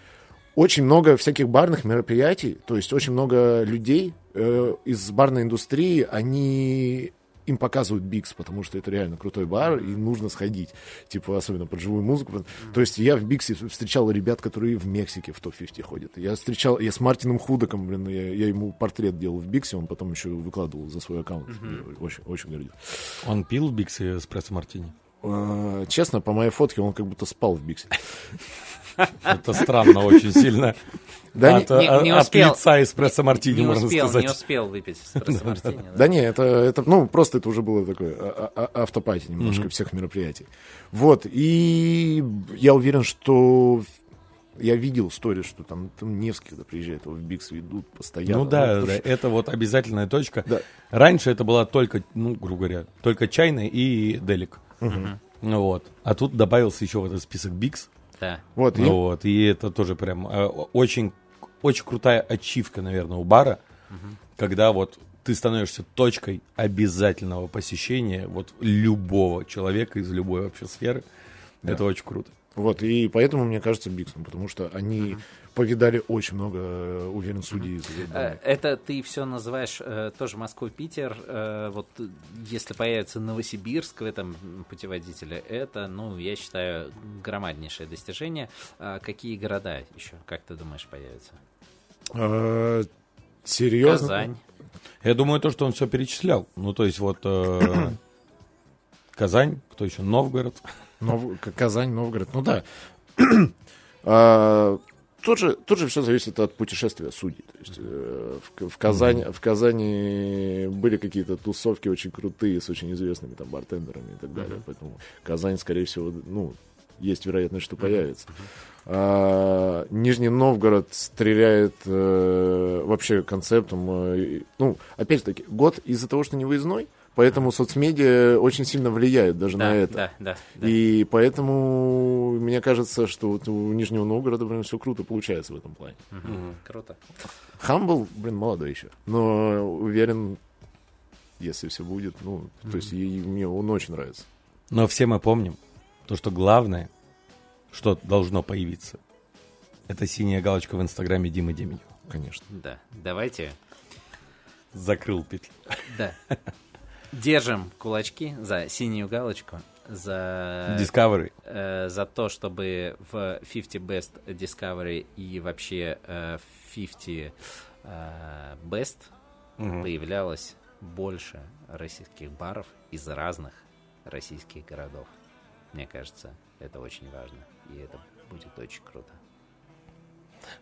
очень много всяких барных мероприятий, то есть очень много людей э, из барной индустрии, они им показывают Бикс, потому что это реально крутой бар, и нужно сходить, типа, особенно под живую музыку. То есть я в Биксе встречал ребят, которые в Мексике в топ-50 ходят. Я встречал, я с Мартином Худоком, блин, я, я ему портрет делал в Биксе, он потом еще выкладывал за свой аккаунт. Я Очень, очень гордил. Он пил в Биксе эспрессо мартини. Э, Честно, по моей фотке он как будто спал в Биксе. Это странно очень сильно. Да, от, не- не- от- не от успел. лица эспрессо мартини, Не можно успел, сказать. не успел выпить <laughs> эспрессо мартини. да. Да не, это, это, ну, просто это уже было такое а- а- а- автопати немножко всех мероприятий. Вот, и я уверен, что я видел историю, что там, там Невский, когда приезжает, его в Бикс ведут постоянно. Ну да, потому да, что- это вот обязательная точка. Да. Раньше это была только, ну, грубо говоря, только чайная и делик. Ну вот. А тут добавился еще в этот список Бикс. Да. Вот, и- Ну вот, и это тоже прям э, очень, очень крутая ачивка, наверное, у бара, когда вот ты становишься точкой обязательного посещения вот любого человека из любой вообще сферы. Это очень круто. вот, и поэтому, мне кажется, Биксом, потому что они повидали очень много, э, уверен, судей. из Э. Это ты все называешь э, тоже Москву, Питер. э, вот если появится Новосибирск в этом путеводителе, это, ну, я считаю, громаднейшее достижение. А какие города еще, как ты думаешь, появятся? Серьезно? Казань. Я думаю, то, что он все перечислял. Ну, то есть вот э, <clears throat> Казань, кто еще? Новгород. Нов... Казань, Новгород. Ну да. <clears throat> А, Тут же, тут же все зависит от путешествия судей. То есть, э, в, в, Казани, в Казани были какие-то тусовки очень крутые с очень известными там бартендерами и так далее. Поэтому Казань, скорее всего, ну, есть вероятность, что появится. А, Нижний Новгород стреляет э, вообще концептом. э, ну, опять-таки, год из-за того, что не выездной, поэтому соцмедиа очень сильно влияют даже на Да, это. да, да. да. И поэтому мне кажется, что вот у Нижнего Новгорода, блин, все круто получается в этом плане. Мгм. Круто. Хамбл, блин, молодой еще. Но уверен, если все будет, ну, то есть и- и мне он очень нравится. Но все мы помним, то, что главное, что должно появиться, это синяя галочка в инстаграме Димы Демидева. Конечно. Да. Давайте. Закрыл петлю. Да. <laughs> Держим кулачки за синюю галочку, за, Discovery. э, за то, чтобы в 50 Best Discovery и вообще э, в 50 э, Best Мгм. появлялось больше российских баров из разных российских городов. Мне кажется, это очень важно, и это будет очень круто.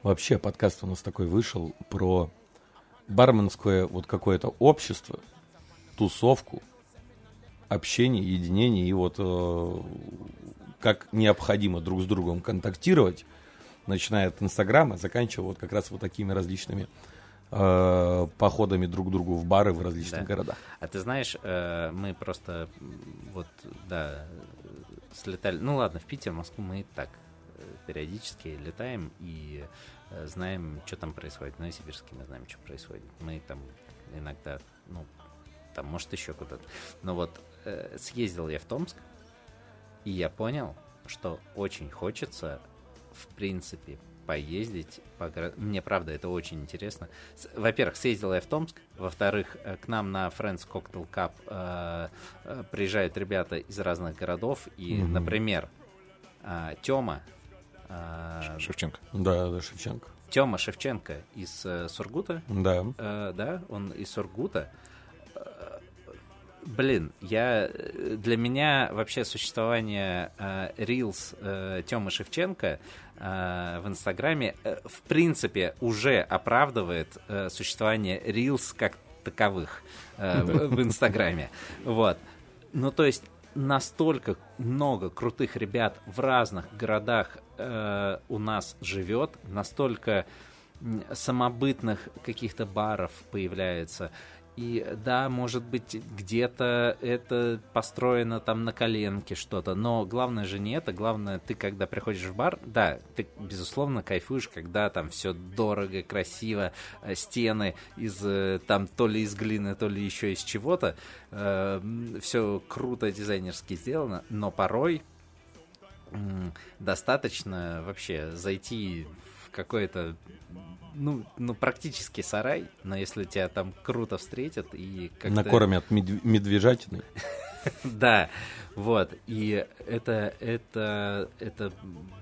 Вообще подкаст у нас такой вышел про барменское вот какое-то общество, тусовку, общение, единение и вот э, как необходимо друг с другом контактировать, начиная от Инстаграма, заканчивая вот как раз вот такими различными э, походами друг к другу в бары в различных Да. городах. А ты знаешь, э, мы просто вот, да, слетали. Ну ладно, в Питер, Москву мы и так э, периодически летаем и э, знаем, что там происходит. В Новосибирске мы знаем, что происходит. Мы там иногда, ну, там, может, еще куда-то. Но вот э, съездил я в Томск, и я понял, что очень хочется, в принципе, поездить по Мне, правда, это очень интересно. Во-первых, съездил я в Томск. Во-вторых, э, к нам на Friends Cocktail Cup э, э, приезжают ребята из разных городов. И, Мгм. например, Тёма, Шевченко. Да, да, Шевченко. Тёма Шевченко из э, Сургута, Да. Э, да, он из Сургута. Блин, я э, для меня вообще существование э, Reels э, Тёмы Шевченко э, в Инстаграме э, в принципе уже оправдывает э, существование Reels как таковых э, в, в Инстаграме. Вот. Ну, то есть настолько много крутых ребят в разных городах э, у нас живет, настолько самобытных каких-то баров появляется. И да, может быть, где-то это построено там на коленке что-то, но главное же не это, главное, ты когда приходишь в бар, да, ты, безусловно, кайфуешь, когда там все дорого, красиво, э, стены из э, там то ли из глины, то ли еще из чего-то, все круто дизайнерски сделано, но порой достаточно вообще зайти в какой-то ну, ну, практически сарай, но если тебя там круто встретят и как-то... Накормят медв- медвежатиной. <laughs> Да, вот, и это, это, это,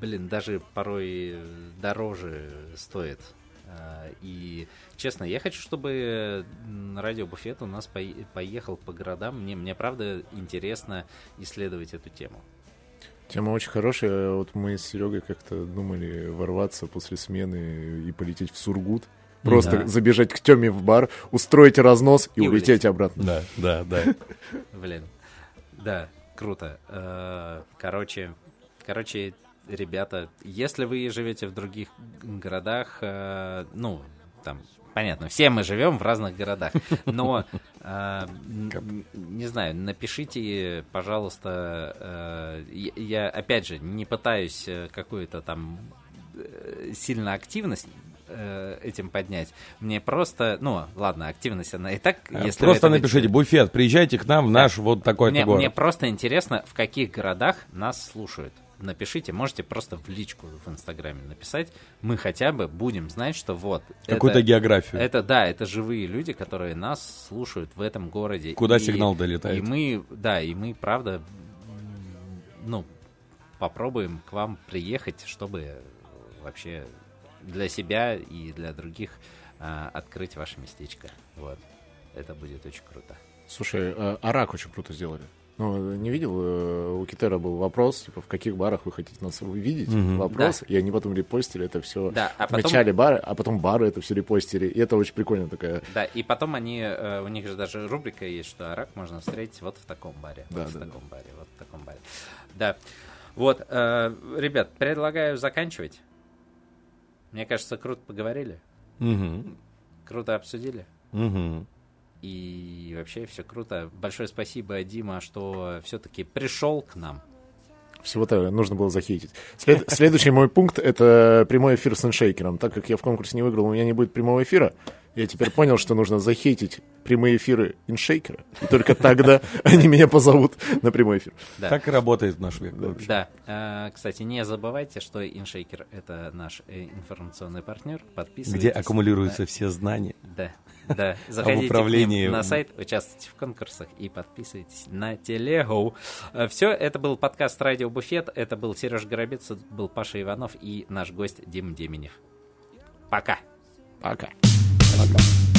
блин, даже порой дороже стоит. А, И, честно, я хочу, чтобы м, радио Буфет у нас пое- поехал по городам. Мне, мне правда интересно исследовать эту тему. Тема очень хорошая. Вот мы с Серегой как-то думали ворваться после смены и полететь в Сургут. Просто Да. забежать к Теме в бар, устроить разнос и, И улететь обратно. Да, да, да. <laughs> Блин, да, круто. Э, Короче, короче, ребята, если вы живете в других городах, э, ну, там, понятно, все мы живем в разных городах, но, э, не знаю, напишите, пожалуйста, э, я, опять же, не пытаюсь э, какую-то там сильно активность э, этим поднять. Мне просто, ну, ладно, активность она и так, если Просто это напишите, буфет, приезжайте к нам в наш вот такой-то мне, город. мне просто интересно, в каких городах нас слушают. Напишите, можете просто в личку в Инстаграме написать. Мы хотя бы будем знать, что вот. Какую-то это, географию. это да, это живые люди, которые нас слушают в этом городе. Куда И- сигнал И долетает. мы, да, и мы, правда, ну, попробуем к вам приехать, чтобы вообще для себя и для других а, открыть ваше местечко. Вот. Это будет очень круто. Слушай, а Арак очень круто сделали. Ну, не видел, э, у Китера был вопрос, типа, в каких барах вы хотите нас увидеть, Мгм. вопрос, и они потом репостили это все, Да, а потом- отмечали бары, а потом бары это все репостили, и это очень прикольно такая, Да, и потом они, э, у них же даже рубрика есть, что рак можно встретить вот в таком баре, Да, вот в да, таком баре, вот в таком баре. Да. Вот, э, ребят, предлагаю заканчивать. Мне кажется, круто поговорили, Мгм. круто обсудили. Мгм. И вообще все круто. Большое спасибо, Дима, что все-таки пришел к нам. всего-то нужно было захейтить. След- <laughs> следующий мой пункт — это прямой эфир с иншейкером. Так как я в конкурсе не выиграл, у меня не будет прямого эфира, я теперь понял, что нужно захейтить прямые эфиры иншейкера, и только тогда <laughs> они меня позовут на прямой эфир. Да. Так и работает наш век вообще. Да, э, кстати, не забывайте, что InShaker это наш э, информационный партнер. Подписывайтесь. Где аккумулируются все знания. Да, <laughs> да. Заходите управлении. к ним на сайт, участвуйте в конкурсах и подписывайтесь на телегу. Все, это был подкаст «Радио Буфет». Это был Сереж Горобец, это был Паша Иванов и наш гость Дима Деменев. Пока. Пока. Пока.